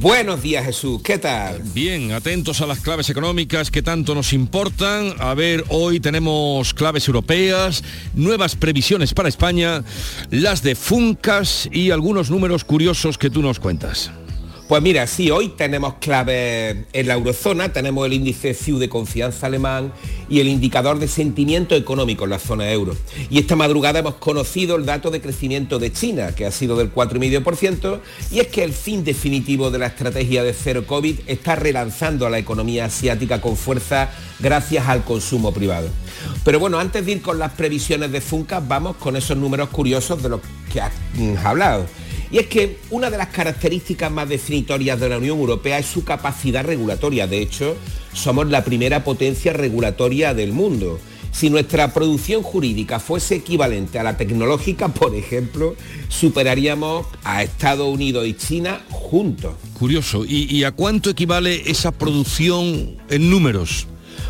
Buenos días Jesús, ¿qué tal? Bien, atentos a las claves económicas que tanto nos importan. A ver, hoy tenemos claves europeas, nuevas previsiones para España, las de Funcas y algunos números curiosos que tú nos cuentas. Pues mira, sí, hoy tenemos claves en la eurozona, tenemos el índice CIU de confianza alemán y el indicador de sentimiento económico en la zona euro. Y esta madrugada hemos conocido el dato de crecimiento de China, que ha sido del 4,5%, y es que el fin definitivo de la estrategia de cero COVID está relanzando a la economía asiática con fuerza gracias al consumo privado. Pero bueno, antes de ir con las previsiones de Funca, vamos con esos números curiosos de los que has mm, hablado. Y es que una de las características más definitorias de la Unión Europea es su capacidad regulatoria. De hecho, somos la primera potencia regulatoria del mundo. Si nuestra producción jurídica fuese equivalente a la tecnológica, por ejemplo, superaríamos a Estados Unidos y China juntos. Curioso. ¿Y, y a cuánto equivale esa producción en números?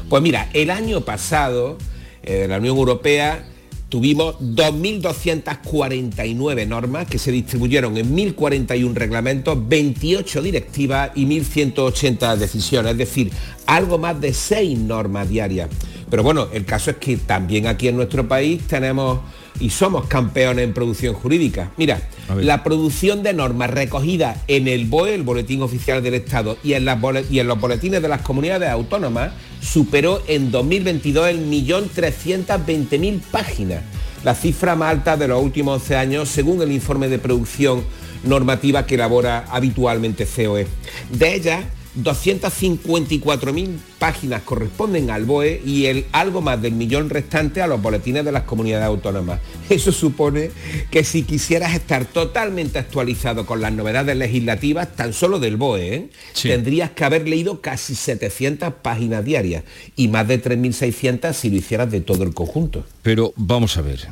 Pues mira, el año pasado eh, la Unión Europea tuvimos 2.249 normas que se distribuyeron en 1.041 reglamentos, 28 directivas y 1.180 decisiones, es decir, algo más de 6 normas diarias. Pero bueno, el caso es que también aquí en nuestro país tenemos y somos campeones en producción jurídica. Mira, la producción de normas recogidas en el BOE, el Boletín Oficial del Estado, y en, las y en los boletines de las comunidades autónomas, superó en 2022 el millón 320.000 páginas, la cifra más alta de los últimos 11 años, según el informe de producción normativa que elabora habitualmente COE. De ellas, 254.000 páginas corresponden al BOE y el algo más del millón restante a los boletines de las comunidades autónomas. Eso supone que si quisieras estar totalmente actualizado con las novedades legislativas, tan solo del BOE, ¿eh? tendrías que haber leído casi 700 páginas diarias y más de 3.600 si lo hicieras de todo el conjunto. Pero vamos a ver.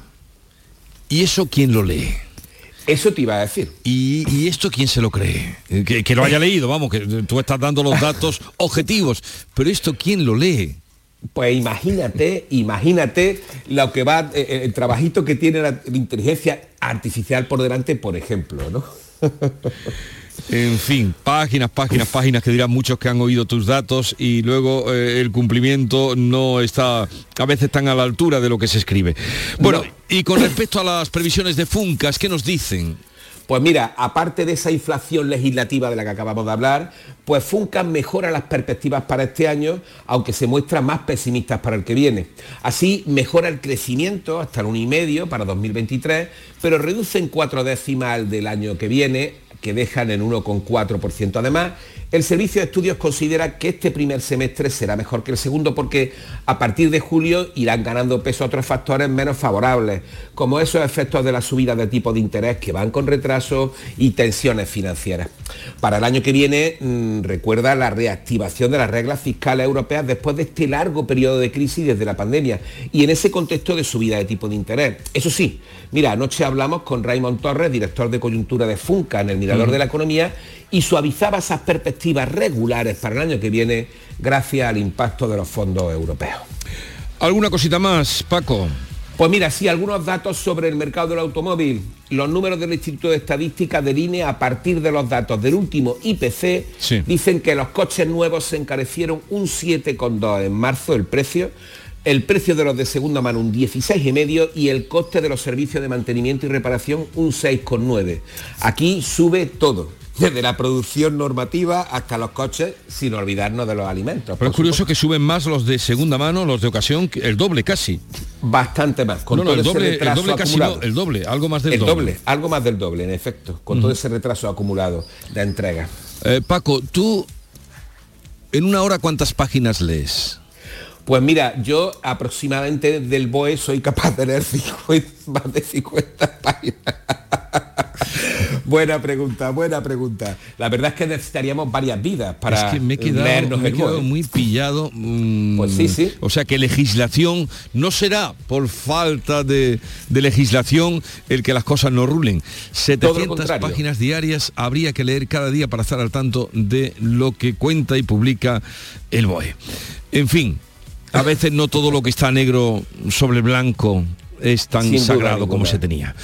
¿Y eso quién lo lee? Eso te iba a decir. ¿Y, esto quién se lo cree? Que, que, lo haya leído, vamos, que tú estás dando los datos [LAUGHS] objetivos, pero esto quién lo lee? Pues imagínate, imagínate lo que va, eh, eh, el trabajito que tiene la inteligencia artificial por delante, por ejemplo, ¿no? [LAUGHS] En fin, páginas, páginas, páginas que dirán muchos que han oído tus datos y luego eh, el cumplimiento no está, a veces tan a la altura de lo que se escribe. Bueno, y con respecto a las previsiones de Funcas, ¿qué nos dicen? Pues mira, aparte de esa inflación legislativa de la que acabamos de hablar, pues Funcas mejora las perspectivas para este año, aunque se muestra más pesimistas para el que viene. Así mejora el crecimiento hasta el 1,5 para 2023, pero reduce en cuatro décimas del año que viene que dejan en 1,4%. Además, el Servicio de Estudios considera que este primer semestre será mejor que el segundo porque a partir de julio irán ganando peso otros factores menos favorables, como esos efectos de la subida de tipo de interés que van con retraso y tensiones financieras. Para el año que viene, mm, recuerda la reactivación de las reglas fiscales europeas después de este largo periodo de crisis desde la pandemia y en ese contexto de subida de tipo de interés. Eso sí, mira, anoche hablamos con Raymond Torres, director de coyuntura de Funca en el Mirador de la Economía, y suavizaba esas perspectivas regulares para el año que viene gracias al impacto de los fondos europeos. ¿Alguna cosita más, Paco? Pues mira, sí, algunos datos sobre el mercado del automóvil. Los números del Instituto de Estadística de línea a partir de los datos del último IPC dicen que los coches nuevos se encarecieron un 7,2 en marzo el precio, el precio de los de segunda mano un 16,5 y el coste de los servicios de mantenimiento y reparación un 6,9. Aquí sube todo desde la producción normativa hasta los coches, sin olvidarnos de los alimentos. Pero es curioso que suben más los de segunda mano, los de ocasión, el doble casi. Bastante más, con todo el doble, ese retraso casi el doble, algo más del el doble. Algo más del doble, en efecto, con todo ese retraso acumulado de entrega. Eh, Paco, tú en una hora cuántas páginas lees? Pues mira, yo aproximadamente del BOE soy capaz de leer [LAUGHS] más de 50 páginas. Buena pregunta, buena pregunta. La verdad es que necesitaríamos varias vidas para es que me he quedado, muy pillado. Mm, pues sí, sí. O sea que legislación no será por falta de, legislación el que las cosas no rulen. 700 páginas diarias habría que leer cada día para estar al tanto de lo que cuenta y publica el BOE. En fin, a veces no todo lo que está negro sobre blanco es tan sagrado como se tenía.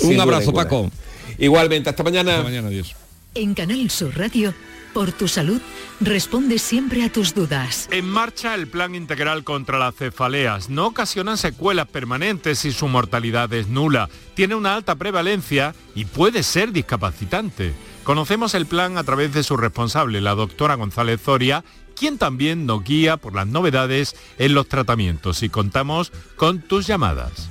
Un abrazo, Paco. Igualmente, hasta mañana. Hasta mañana, adiós. En Canal Sur Radio, por tu salud, responde siempre a tus dudas. En marcha el plan integral contra las cefaleas. No ocasionan secuelas permanentes y su mortalidad es nula. Tiene una alta prevalencia y puede ser discapacitante. Conocemos el plan a través de su responsable, la doctora González Zoria, quien también nos guía por las novedades en los tratamientos y contamos con tus llamadas.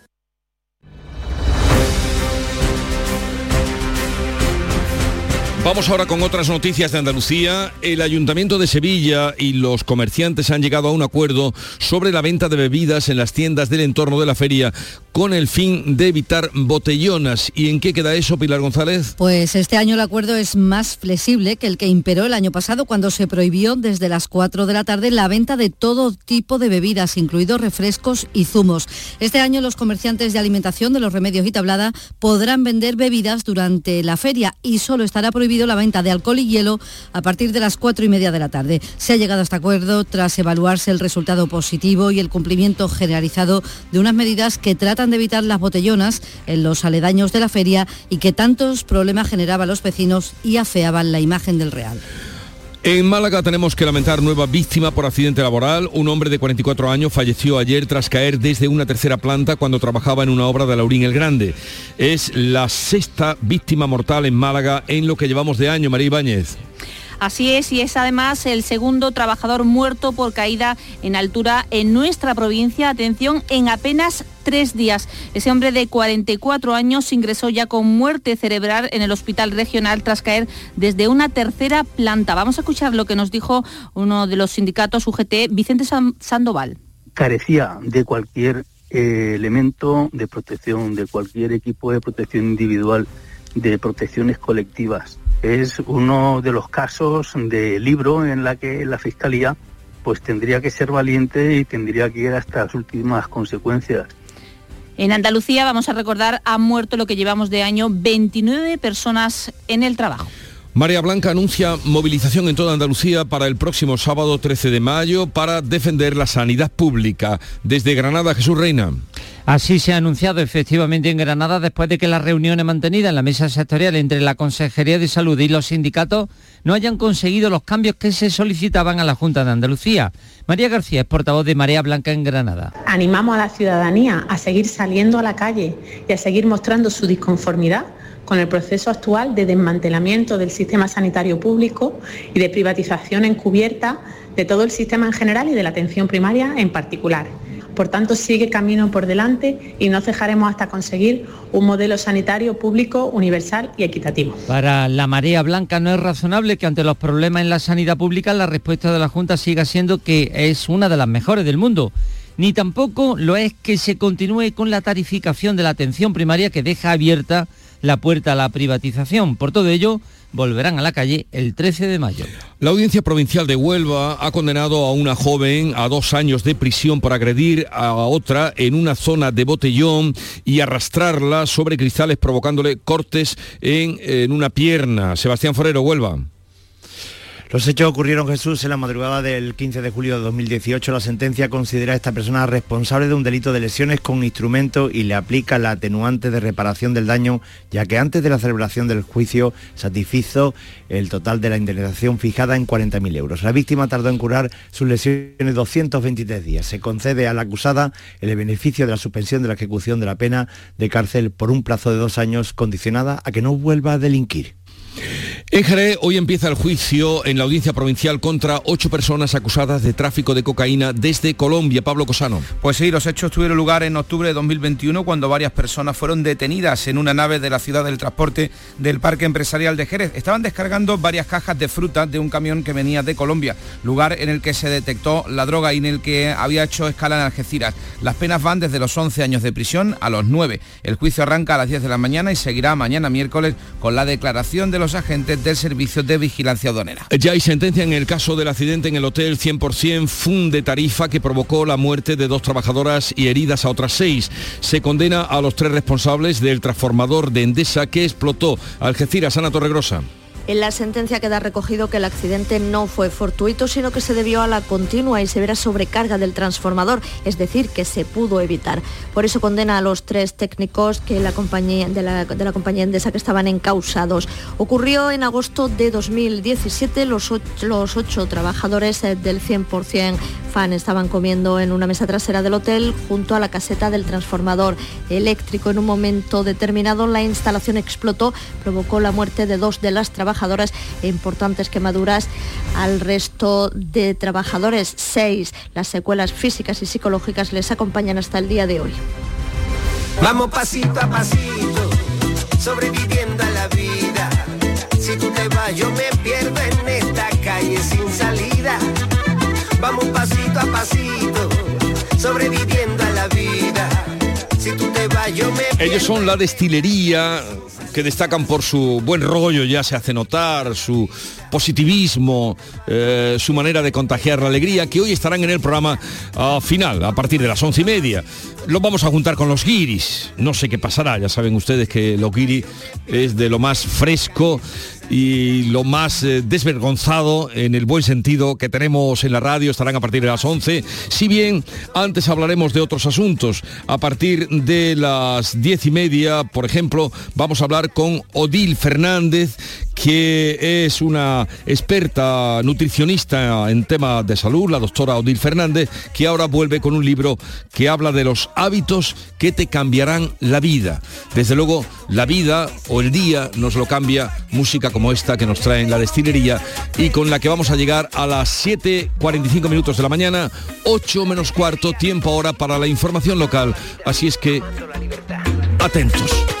Vamos ahora con otras noticias de Andalucía. El Ayuntamiento de Sevilla y los comerciantes han llegado a un acuerdo sobre la venta de bebidas en las tiendas del entorno de la feria con el fin de evitar botellonas. ¿Y en qué queda eso, Pilar González? Pues este año el acuerdo es más flexible que el que imperó el año pasado cuando se prohibió desde las 4 de la tarde la venta de todo tipo de bebidas, incluidos refrescos y zumos. Este año los comerciantes de alimentación de los remedios y tablada podrán vender bebidas durante la feria y solo estará prohibido la venta de alcohol y hielo a partir de las cuatro y media de la tarde. Se ha llegado a este acuerdo tras evaluarse el resultado positivo y el cumplimiento generalizado de unas medidas que tratan de evitar las botellonas en los aledaños de la feria y que tantos problemas generaban los vecinos y afeaban la imagen del Real. En Málaga tenemos que lamentar nueva víctima por accidente laboral. Un hombre de 44 años falleció ayer tras caer desde una tercera planta cuando trabajaba en una obra de Laurín el Grande. Es la sexta víctima mortal en Málaga en lo que llevamos de año, María Ibáñez. Así es, y es además el segundo trabajador muerto por caída en altura en nuestra provincia. Atención, en apenas tres días. Ese hombre de 44 años ingresó ya con muerte cerebral en el hospital regional tras caer desde una tercera planta. Vamos a escuchar lo que nos dijo uno de los sindicatos UGT, Vicente Sandoval. Carecía de cualquier eh, elemento de protección, de cualquier equipo de protección individual, de protecciones colectivas es uno de los casos de libro en la que la Fiscalía pues tendría que ser valiente y tendría que ir hasta las últimas consecuencias. En Andalucía, vamos a recordar, han muerto lo que llevamos de año 29 personas en el trabajo. María Blanca anuncia movilización en toda Andalucía para el próximo sábado 13 de mayo para defender la sanidad pública. Desde Granada, Jesús Reina. Así se ha anunciado efectivamente en Granada después de que las reuniones mantenidas en la mesa sectorial entre la Consejería de Salud y los sindicatos no hayan conseguido los cambios que se solicitaban a la Junta de Andalucía. María García es portavoz de Marea Blanca en Granada. Animamos a la ciudadanía a seguir saliendo a la calle y a seguir mostrando su disconformidad con el proceso actual de desmantelamiento del sistema sanitario público y de privatización encubierta de todo el sistema en general y de la atención primaria en particular. Por tanto, sigue camino por delante y no cejaremos hasta conseguir un modelo sanitario público, universal y equitativo. Para la marea blanca no es razonable que ante los problemas en la sanidad pública la respuesta de la Junta siga siendo que es una de las mejores del mundo. Ni tampoco lo es que se continúe con la tarificación de la atención primaria que deja abierta la puerta a la privatización. Por todo ello, volverán a la calle el 13 de mayo. La Audiencia Provincial de Huelva ha condenado a una joven a dos años de prisión por agredir a otra en una zona de botellón y arrastrarla sobre cristales provocándole cortes en, una pierna. Sebastián Forero, Huelva. Los hechos ocurrieron, Jesús, en la madrugada del 15 de julio de 2018. La sentencia considera a esta persona responsable de un delito de lesiones con instrumento y le aplica la atenuante de reparación del daño, ya que antes de la celebración del juicio satisfizo el total de la indemnización fijada en 40.000 euros. La víctima tardó en curar sus lesiones 223 días. Se concede a la acusada el beneficio de la suspensión de la ejecución de la pena de cárcel por un plazo de dos años condicionada a que no vuelva a delinquir. En Jerez hoy empieza el juicio en la audiencia provincial contra ocho personas acusadas de tráfico de cocaína desde Colombia. Pablo Cosano. Pues sí, los hechos tuvieron lugar en octubre de 2021 cuando varias personas fueron detenidas en una nave de la ciudad del transporte del Parque Empresarial de Jerez. Estaban descargando varias cajas de fruta de un camión que venía de Colombia, lugar en el que se detectó la droga y en el que había hecho escala en Algeciras. Las penas van desde los 11 años de prisión a los 9. El juicio arranca a las 10 de la mañana y seguirá mañana miércoles con la declaración de los agentes del Servicio de Vigilancia Aduanera. Ya hay sentencia en el caso del accidente en el hotel 100% Funde Tarifa que provocó la muerte de dos trabajadoras y heridas a otras seis. Se condena a los tres responsables del transformador de Endesa que explotó Algeciras, Ana Torregrosa. En la sentencia queda recogido que el accidente no fue fortuito, sino que se debió a la continua y severa sobrecarga del transformador, es decir, que se pudo evitar. Por eso condena a los tres técnicos que la compañía, de, la, compañía Endesa que estaban encausados. Ocurrió en agosto de 2017, los ocho, los ocho trabajadores eh, del 100% FAN estaban comiendo en una mesa trasera del hotel junto a la caseta del transformador eléctrico. En un momento determinado la instalación explotó, provocó la muerte de dos de las trabajadoras e importantes quemaduras al resto de trabajadores. Seis, las secuelas físicas y psicológicas les acompañan hasta el día de hoy. Vamos pasito a pasito, sobreviviendo a la vida. Si tú te vas yo me pierdo en esta calle sin salida. Vamos Ellos son la destilería que destacan por su buen rollo, ya se hace notar, su positivismo, eh, su manera de contagiar la alegría, que hoy estarán en el programa ah, final, a partir de las once y media. Los vamos a juntar con los guiris. No sé qué pasará, ya saben ustedes que los guiris es de lo más fresco y lo más eh, desvergonzado en el buen sentido que tenemos en la radio estarán a partir de las 11. Si bien antes hablaremos de otros asuntos, a partir de las diez y media, por ejemplo, vamos a hablar con Odil Fernández, que es una experta nutricionista en temas de salud, la doctora Odil Fernández, que ahora vuelve con un libro que habla de los hábitos que te cambiarán la vida. Desde luego, la vida o el día nos lo cambia música como esta que nos trae en la destilería y con la que vamos a llegar a las 7.45 minutos de la mañana, 8 menos cuarto, tiempo ahora para la información local. Así es que, atentos.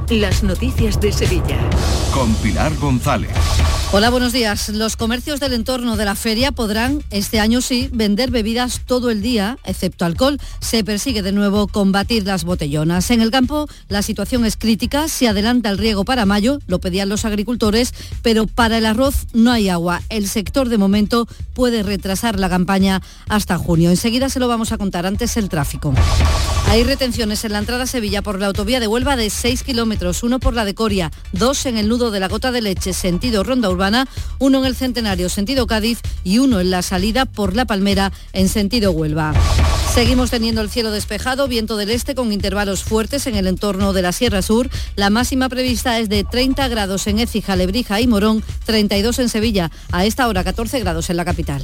las noticias de Sevilla. Con Pilar González. Hola, buenos días. Los comercios del entorno de la feria podrán, este año sí, vender bebidas todo el día, excepto alcohol. Se persigue de nuevo combatir las botellonas. En el campo la situación es crítica, se adelanta el riego para mayo, lo pedían los agricultores, pero para el arroz no hay agua. El sector de momento puede retrasar la campaña hasta junio. Enseguida se lo vamos a contar, antes el tráfico. Hay retenciones en la entrada a Sevilla por la autovía de Huelva de 6 kilómetros, uno por la de Coria, dos en el nudo de la Gota de Leche, sentido Ronda Urbana, uno en el Centenario, sentido Cádiz, y uno en la salida por La Palmera, en sentido Huelva. Seguimos teniendo el cielo despejado, viento del este con intervalos fuertes en el entorno de la Sierra Sur. La máxima prevista es de 30 grados en Écija, Lebrija y Morón, 32 en Sevilla. A esta hora 14 grados en la capital.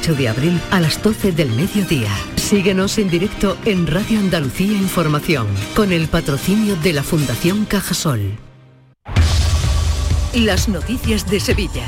de abril a las 12 del mediodía. Síguenos en directo en Radio Andalucía Información con el patrocinio de la Fundación Cajasol. Las noticias de Sevilla.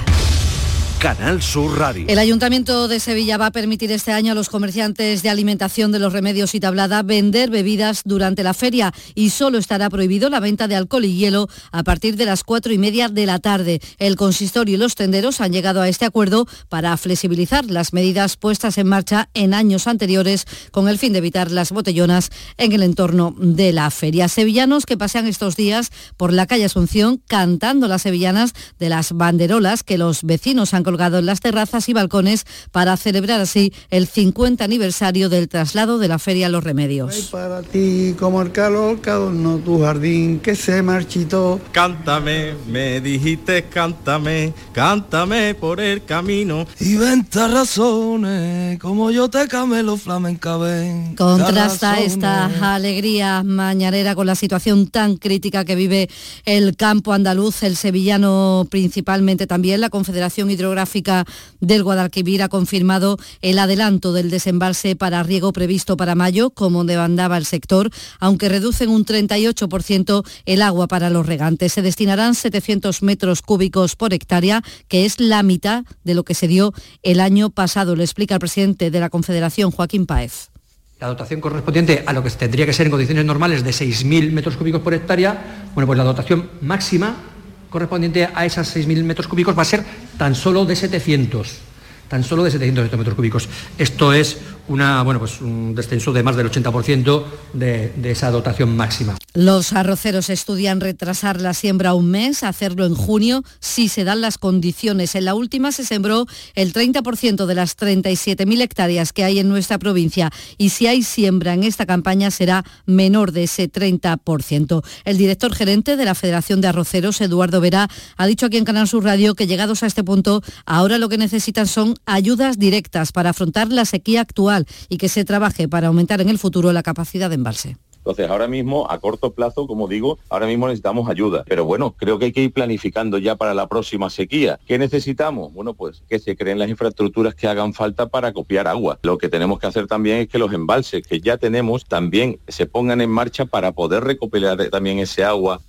Canal Sur Radio. El Ayuntamiento de Sevilla va a permitir este año a los comerciantes de alimentación de los remedios y tablada vender bebidas durante la feria y solo estará prohibido la venta de alcohol y hielo a partir de las cuatro y media de la tarde. El consistorio y los tenderos han llegado a este acuerdo para flexibilizar las medidas puestas en marcha en años anteriores con el fin de evitar las botellonas en el entorno de la feria. Sevillanos que pasean estos días por la calle Asunción cantando las sevillanas de las banderolas que los vecinos han colgado en las terrazas y balcones para celebrar así el 50 aniversario del traslado de la Feria Los Remedios. Para ti como el calor que adornó tu jardín que se marchitó. Cántame, me dijiste cántame, cántame por el camino. Y venta razones, como yo te camelo flamenca ven. Contrasta esta alegría mañanera con la situación tan crítica que vive el campo andaluz, el sevillano principalmente también, la Confederación Hidrográfica del Guadalquivir ha confirmado el adelanto del desembalse para riego previsto para mayo, como demandaba el sector, aunque reducen un 38% el agua para los regantes. Se destinarán 700 metros cúbicos por hectárea, que es la mitad de lo que se dio el año pasado, lo explica el presidente de la Confederación, Joaquín Páez. La dotación correspondiente a lo que tendría que ser en condiciones normales de 6.000 metros cúbicos por hectárea, bueno, pues la dotación máxima correspondiente a esas 6.000 metros cúbicos va a ser tan solo de 700 tan solo de 700 hectómetros cúbicos. Esto es una, bueno, pues un descenso de más del 80% de, de, esa dotación máxima. Los arroceros estudian retrasar la siembra un mes, hacerlo en junio si se dan las condiciones. En la última se sembró el 30% de las 37.000 hectáreas que hay en nuestra provincia y si hay siembra en esta campaña será menor de ese 30%. El director gerente de la Federación de Arroceros, Eduardo Vera, ha dicho aquí en Canal Sur Radio que llegados a este punto, ahora lo que necesitan son ayudas directas para afrontar la sequía actual y que se trabaje para aumentar en el futuro la capacidad de embalse. Entonces, ahora mismo, a corto plazo, como digo, ahora mismo necesitamos ayuda. Pero bueno, creo que hay que ir planificando ya para la próxima sequía. ¿Qué necesitamos? Bueno, pues que se creen las infraestructuras que hagan falta para copiar agua. Lo que tenemos que hacer también es que los embalses que ya tenemos también se pongan en marcha para poder recopilar también ese agua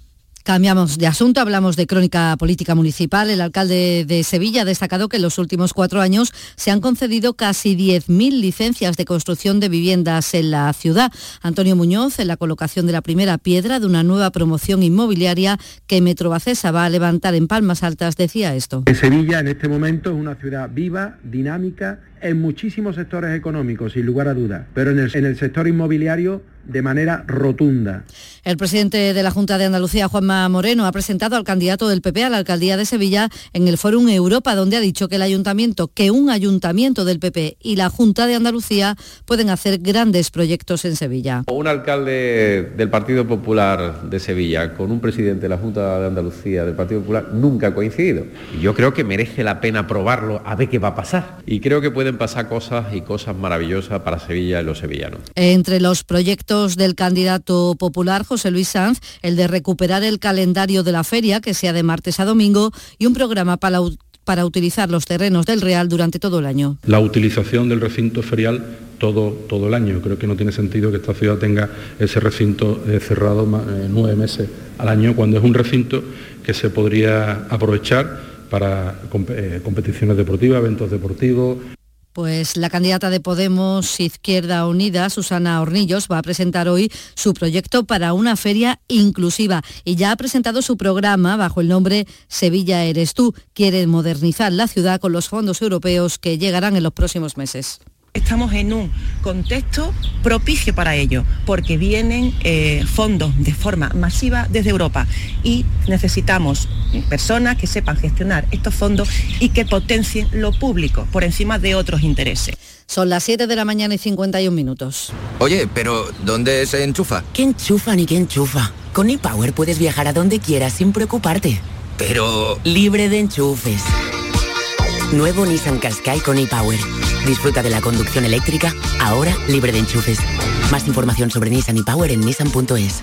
Cambiamos de asunto, hablamos de crónica política municipal. El alcalde de Sevilla ha destacado que en los últimos cuatro años se han concedido casi 10.000 licencias de construcción de viviendas en la ciudad. Antonio Muñoz, en la colocación de la primera piedra de una nueva promoción inmobiliaria que Metrobacesa va a levantar en Palmas Altas, decía esto. Sevilla en este momento es una ciudad viva, dinámica, en muchísimos sectores económicos, sin lugar a dudas, pero en el, en el sector inmobiliario de manera rotunda. El presidente de la Junta de Andalucía, Juanma Moreno, ha presentado al candidato del PP a la alcaldía de Sevilla en el Fórum Europa, donde ha dicho que el ayuntamiento, que un ayuntamiento del PP y la Junta de Andalucía pueden hacer grandes proyectos en Sevilla. Un alcalde del Partido Popular de Sevilla con un presidente de la Junta de Andalucía del Partido Popular nunca ha coincidido. Y yo creo que merece la pena probarlo a ver qué va a pasar. Y creo que pueden pasar cosas y cosas maravillosas para Sevilla y los sevillanos. Entre los proyectos del candidato popular José Luis Sanz, el de recuperar el calendario de la feria, que sea de martes a domingo, y un programa para, para utilizar los terrenos del Real durante todo el año. La utilización del recinto ferial todo, todo el año. Creo que no tiene sentido que esta ciudad tenga ese recinto eh, cerrado eh, nueve meses al año, cuando es un recinto que se podría aprovechar para eh, competiciones deportivas, eventos deportivos. Pues la candidata de Podemos Izquierda Unida, Susana Hornillos, va a presentar hoy su proyecto para una feria inclusiva y ya ha presentado su programa bajo el nombre Sevilla Eres tú. Quiere modernizar la ciudad con los fondos europeos que llegarán en los próximos meses. Estamos en un contexto propicio para ello, porque vienen eh, fondos de forma masiva desde Europa y necesitamos personas que sepan gestionar estos fondos y que potencien lo público por encima de otros intereses. Son las 7 de la mañana y 51 minutos. Oye, pero ¿dónde se enchufa? ¿Qué enchufa ni qué enchufa? Con ePower puedes viajar a donde quieras sin preocuparte. Pero... Libre de enchufes. Nuevo Nissan Qashqai con ePower. Disfruta de la conducción eléctrica, ahora libre de enchufes. Más información sobre Nissan ePower en nissan.es.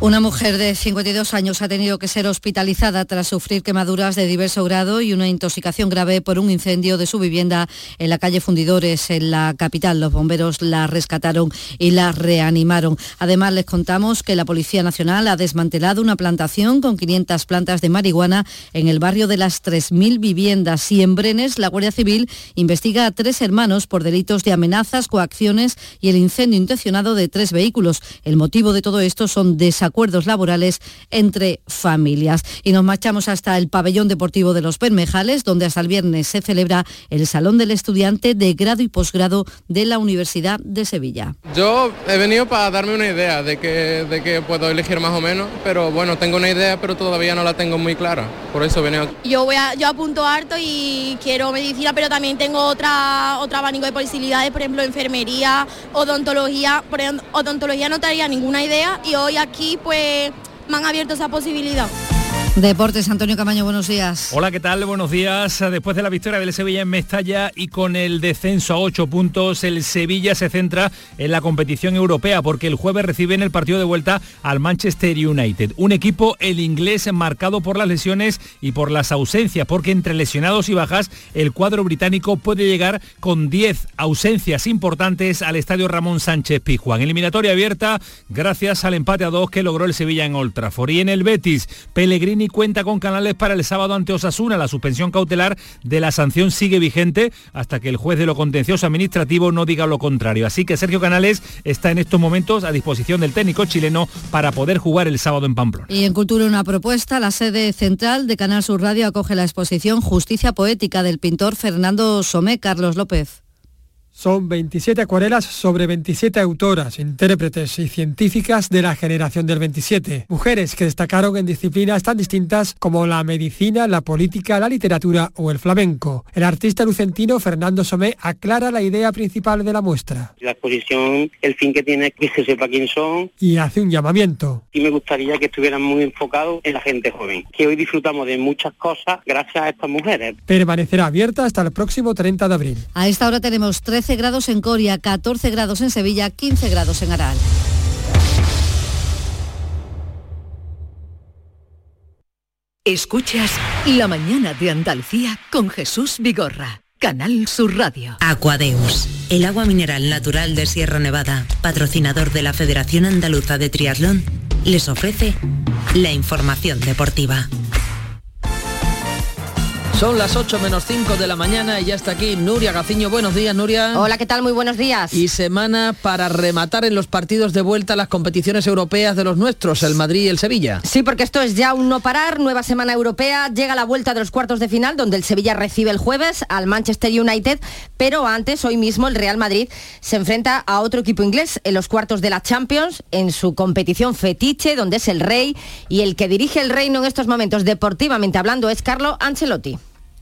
Una mujer de 52 años ha tenido que ser hospitalizada tras sufrir quemaduras de diverso grado y una intoxicación grave por un incendio de su vivienda en la calle Fundidores, en la capital. Los bomberos la rescataron y la reanimaron. Además, les contamos que la Policía Nacional ha desmantelado una plantación con 500 plantas de marihuana en el barrio de las 3.000 viviendas. Y en Brenes, la Guardia Civil investiga a tres hermanos por delitos de amenazas, coacciones y el incendio intencionado de tres vehículos. El motivo de todo esto son desacuerdos acuerdos laborales entre familias. Y nos marchamos hasta el pabellón deportivo de los Permejales, donde hasta el viernes se celebra el Salón del Estudiante de Grado y Posgrado de la Universidad de Sevilla. Yo he venido para darme una idea de que, de que puedo elegir más o menos, pero bueno, tengo una idea, pero todavía no la tengo muy clara. Por eso he venido aquí. Yo, voy a, yo apunto harto y quiero medicina, pero también tengo otra, otro abanico de posibilidades, por ejemplo, enfermería, odontología. Por ejemplo, odontología no traía ninguna idea y hoy aquí pues me han abierto esa posibilidad. Deportes, Antonio Camaño, buenos días. Hola, ¿qué tal? Buenos días. Después de la victoria del Sevilla en Mestalla y con el descenso a 8 puntos, el Sevilla se centra en la competición europea porque el jueves recibe en el partido de vuelta al Manchester United. Un equipo, el inglés, marcado por las lesiones y por las ausencias, porque entre lesionados y bajas, el cuadro británico puede llegar con 10 ausencias importantes al estadio Ramón Sánchez Pizjuán. Eliminatoria abierta gracias al empate a 2 que logró el Sevilla en Old Trafford. Y en el Betis, Pellegrini cuenta con canales para el sábado ante Osasuna. La suspensión cautelar de la sanción sigue vigente hasta que el juez de lo contencioso administrativo no diga lo contrario. Así que Sergio Canales está en estos momentos a disposición del técnico chileno para poder jugar el sábado en Pamplona. Y en Cultura una propuesta, la sede central de Canal Sur Radio acoge la exposición Justicia Poética del pintor Fernando Somé Carlos López. Son 27 acuarelas sobre 27 autoras, intérpretes y científicas de la generación del 27. Mujeres que destacaron en disciplinas tan distintas como la medicina, la política, la literatura o el flamenco. El artista lucentino Fernando Somé aclara la idea principal de la muestra. La exposición, el fin que tiene es que se sepa quién son. Y hace un llamamiento. Y me gustaría que estuvieran muy enfocados en la gente joven, que hoy disfrutamos de muchas cosas gracias a estas mujeres. Permanecerá abierta hasta el próximo 30 de abril. A esta hora tenemos 13 grados en Coria, 14 grados en Sevilla, 15 grados en Aral. Escuchas La mañana de Andalucía con Jesús Vigorra, Canal Sur Radio. Aquadeus, el agua mineral natural de Sierra Nevada, patrocinador de la Federación Andaluza de Triatlón, les ofrece la información deportiva. Son las 8 menos 5 de la mañana y ya está aquí Nuria Gaciño. Buenos días, Nuria. Hola, ¿qué tal? Muy buenos días. Y semana para rematar en los partidos de vuelta las competiciones europeas de los nuestros, el Madrid y el Sevilla. Sí, porque esto es ya un no parar, nueva semana europea, llega la vuelta de los cuartos de final, donde el Sevilla recibe el jueves al Manchester United, pero antes, hoy mismo, el Real Madrid se enfrenta a otro equipo inglés en los cuartos de la Champions, en su competición fetiche, donde es el rey, y el que dirige el reino en estos momentos, deportivamente hablando, es Carlo Ancelotti.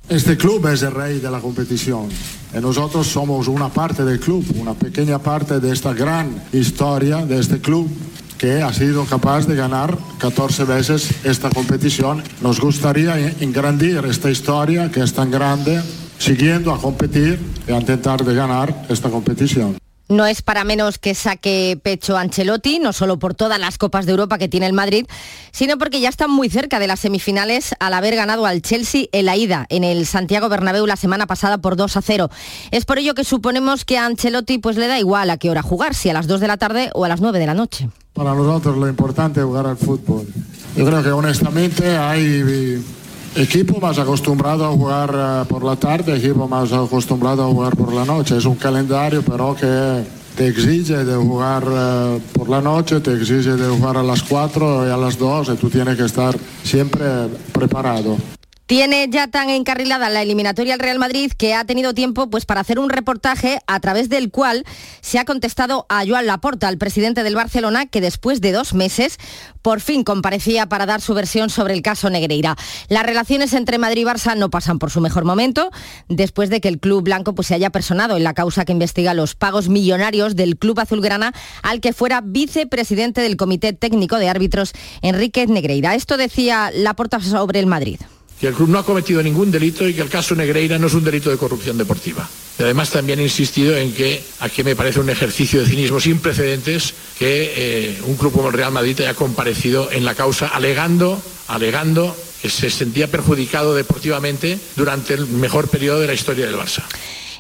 Este club es el rey de la competición y nosotros somos una parte del club, una pequeña parte de esta gran historia de este club que ha sido capaz de ganar 14 veces esta competición. Nos gustaría engrandir esta historia que es tan grande, siguiendo a competir y a intentar de ganar esta competición. No es para menos que saque pecho Ancelotti, no solo por todas las copas de Europa que tiene el Madrid, sino porque ya están muy cerca de las semifinales al haber ganado al Chelsea en la ida en el Santiago Bernabéu la semana pasada por 2 a 0. Es por ello que suponemos que a Ancelotti pues le da igual a qué hora jugar, si a las 2 de la tarde o a las 9 de la noche. Para nosotros lo importante es jugar al fútbol. Yo creo que honestamente hay equipo más acostumbrado a jugar uh, por la tarde, equipo más acostumbrado a jugar por la noche. Es un calendario pero que te exige de jugar uh, por la noche, te exige de jugar a las 4 y a las 2 y tú tienes que estar siempre preparado. Tiene ya tan encarrilada la eliminatoria al Real Madrid que ha tenido tiempo pues, para hacer un reportaje a través del cual se ha contestado a Joan Laporta, el presidente del Barcelona, que después de dos meses por fin comparecía para dar su versión sobre el caso Negreira. Las relaciones entre Madrid y Barça no pasan por su mejor momento, después de que el club blanco pues, se haya personado en la causa que investiga los pagos millonarios del club azulgrana al que fuera vicepresidente del Comité Técnico de Árbitros, Enrique Negreira. Esto decía Laporta sobre el Madrid que el club no ha cometido ningún delito y que el caso Negreira no es un delito de corrupción deportiva. Y además también he insistido en que aquí me parece un ejercicio de cinismo sin precedentes que eh, un club como el Real Madrid haya comparecido en la causa alegando, alegando que se sentía perjudicado deportivamente durante el mejor periodo de la historia del Barça.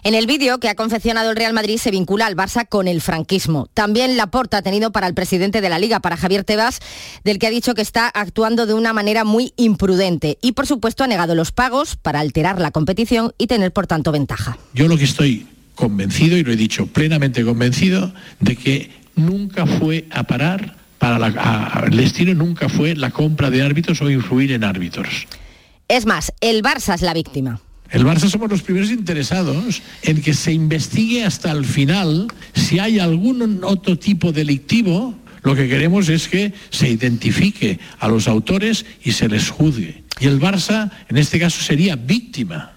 En el vídeo que ha confeccionado el Real Madrid se vincula al Barça con el franquismo. También Laporta ha tenido para el presidente de la Liga, para Javier Tebas, del que ha dicho que está actuando de una manera muy imprudente. Y por supuesto ha negado los pagos para alterar la competición y tener por tanto ventaja. Yo lo que estoy convencido, y lo he dicho plenamente convencido, de que nunca fue a parar para la, a, el destino nunca fue la compra de árbitros o influir en árbitros. Es más, el Barça es la víctima. El Barça somos los primeros interesados en que se investigue hasta el final si hay algún otro tipo delictivo. Lo que queremos es que se identifique a los autores y se les juzgue. Y el Barça, en este caso, sería víctima.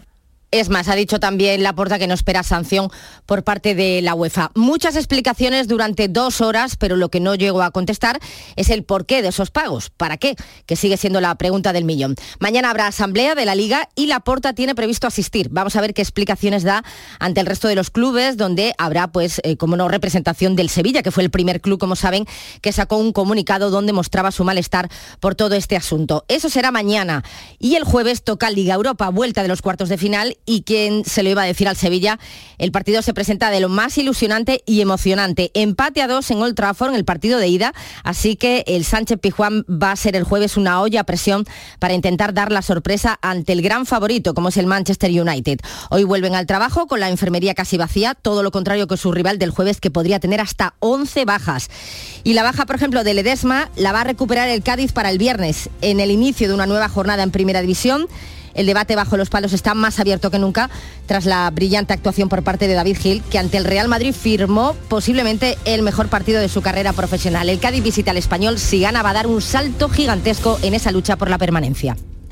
Es más, ha dicho también Laporta que no espera sanción por parte de la UEFA. Muchas explicaciones durante dos horas, pero lo que no llego a contestar es el porqué de esos pagos. ¿Para qué? Que sigue siendo la pregunta del millón. Mañana habrá asamblea de la Liga y Laporta tiene previsto asistir. Vamos a ver qué explicaciones da ante el resto de los clubes, donde habrá, pues, eh, como no, representación del Sevilla, que fue el primer club, como saben, que sacó un comunicado donde mostraba su malestar por todo este asunto. Eso será mañana. Y el jueves toca Liga Europa, vuelta de los cuartos de final y quien se lo iba a decir al Sevilla, el partido se presenta de lo más ilusionante y emocionante. Empate a dos en Old Trafford en el partido de ida, así que el Sánchez Pijuán va a ser el jueves una olla a presión para intentar dar la sorpresa ante el gran favorito como es el Manchester United. Hoy vuelven al trabajo con la enfermería casi vacía, todo lo contrario que su rival del jueves que podría tener hasta 11 bajas. Y la baja, por ejemplo, de Ledesma la va a recuperar el Cádiz para el viernes en el inicio de una nueva jornada en Primera División. El debate bajo los palos está más abierto que nunca tras la brillante actuación por parte de David Gil, que ante el Real Madrid firmó posiblemente el mejor partido de su carrera profesional. El Cádiz visita al español, si gana va a dar un salto gigantesco en esa lucha por la permanencia.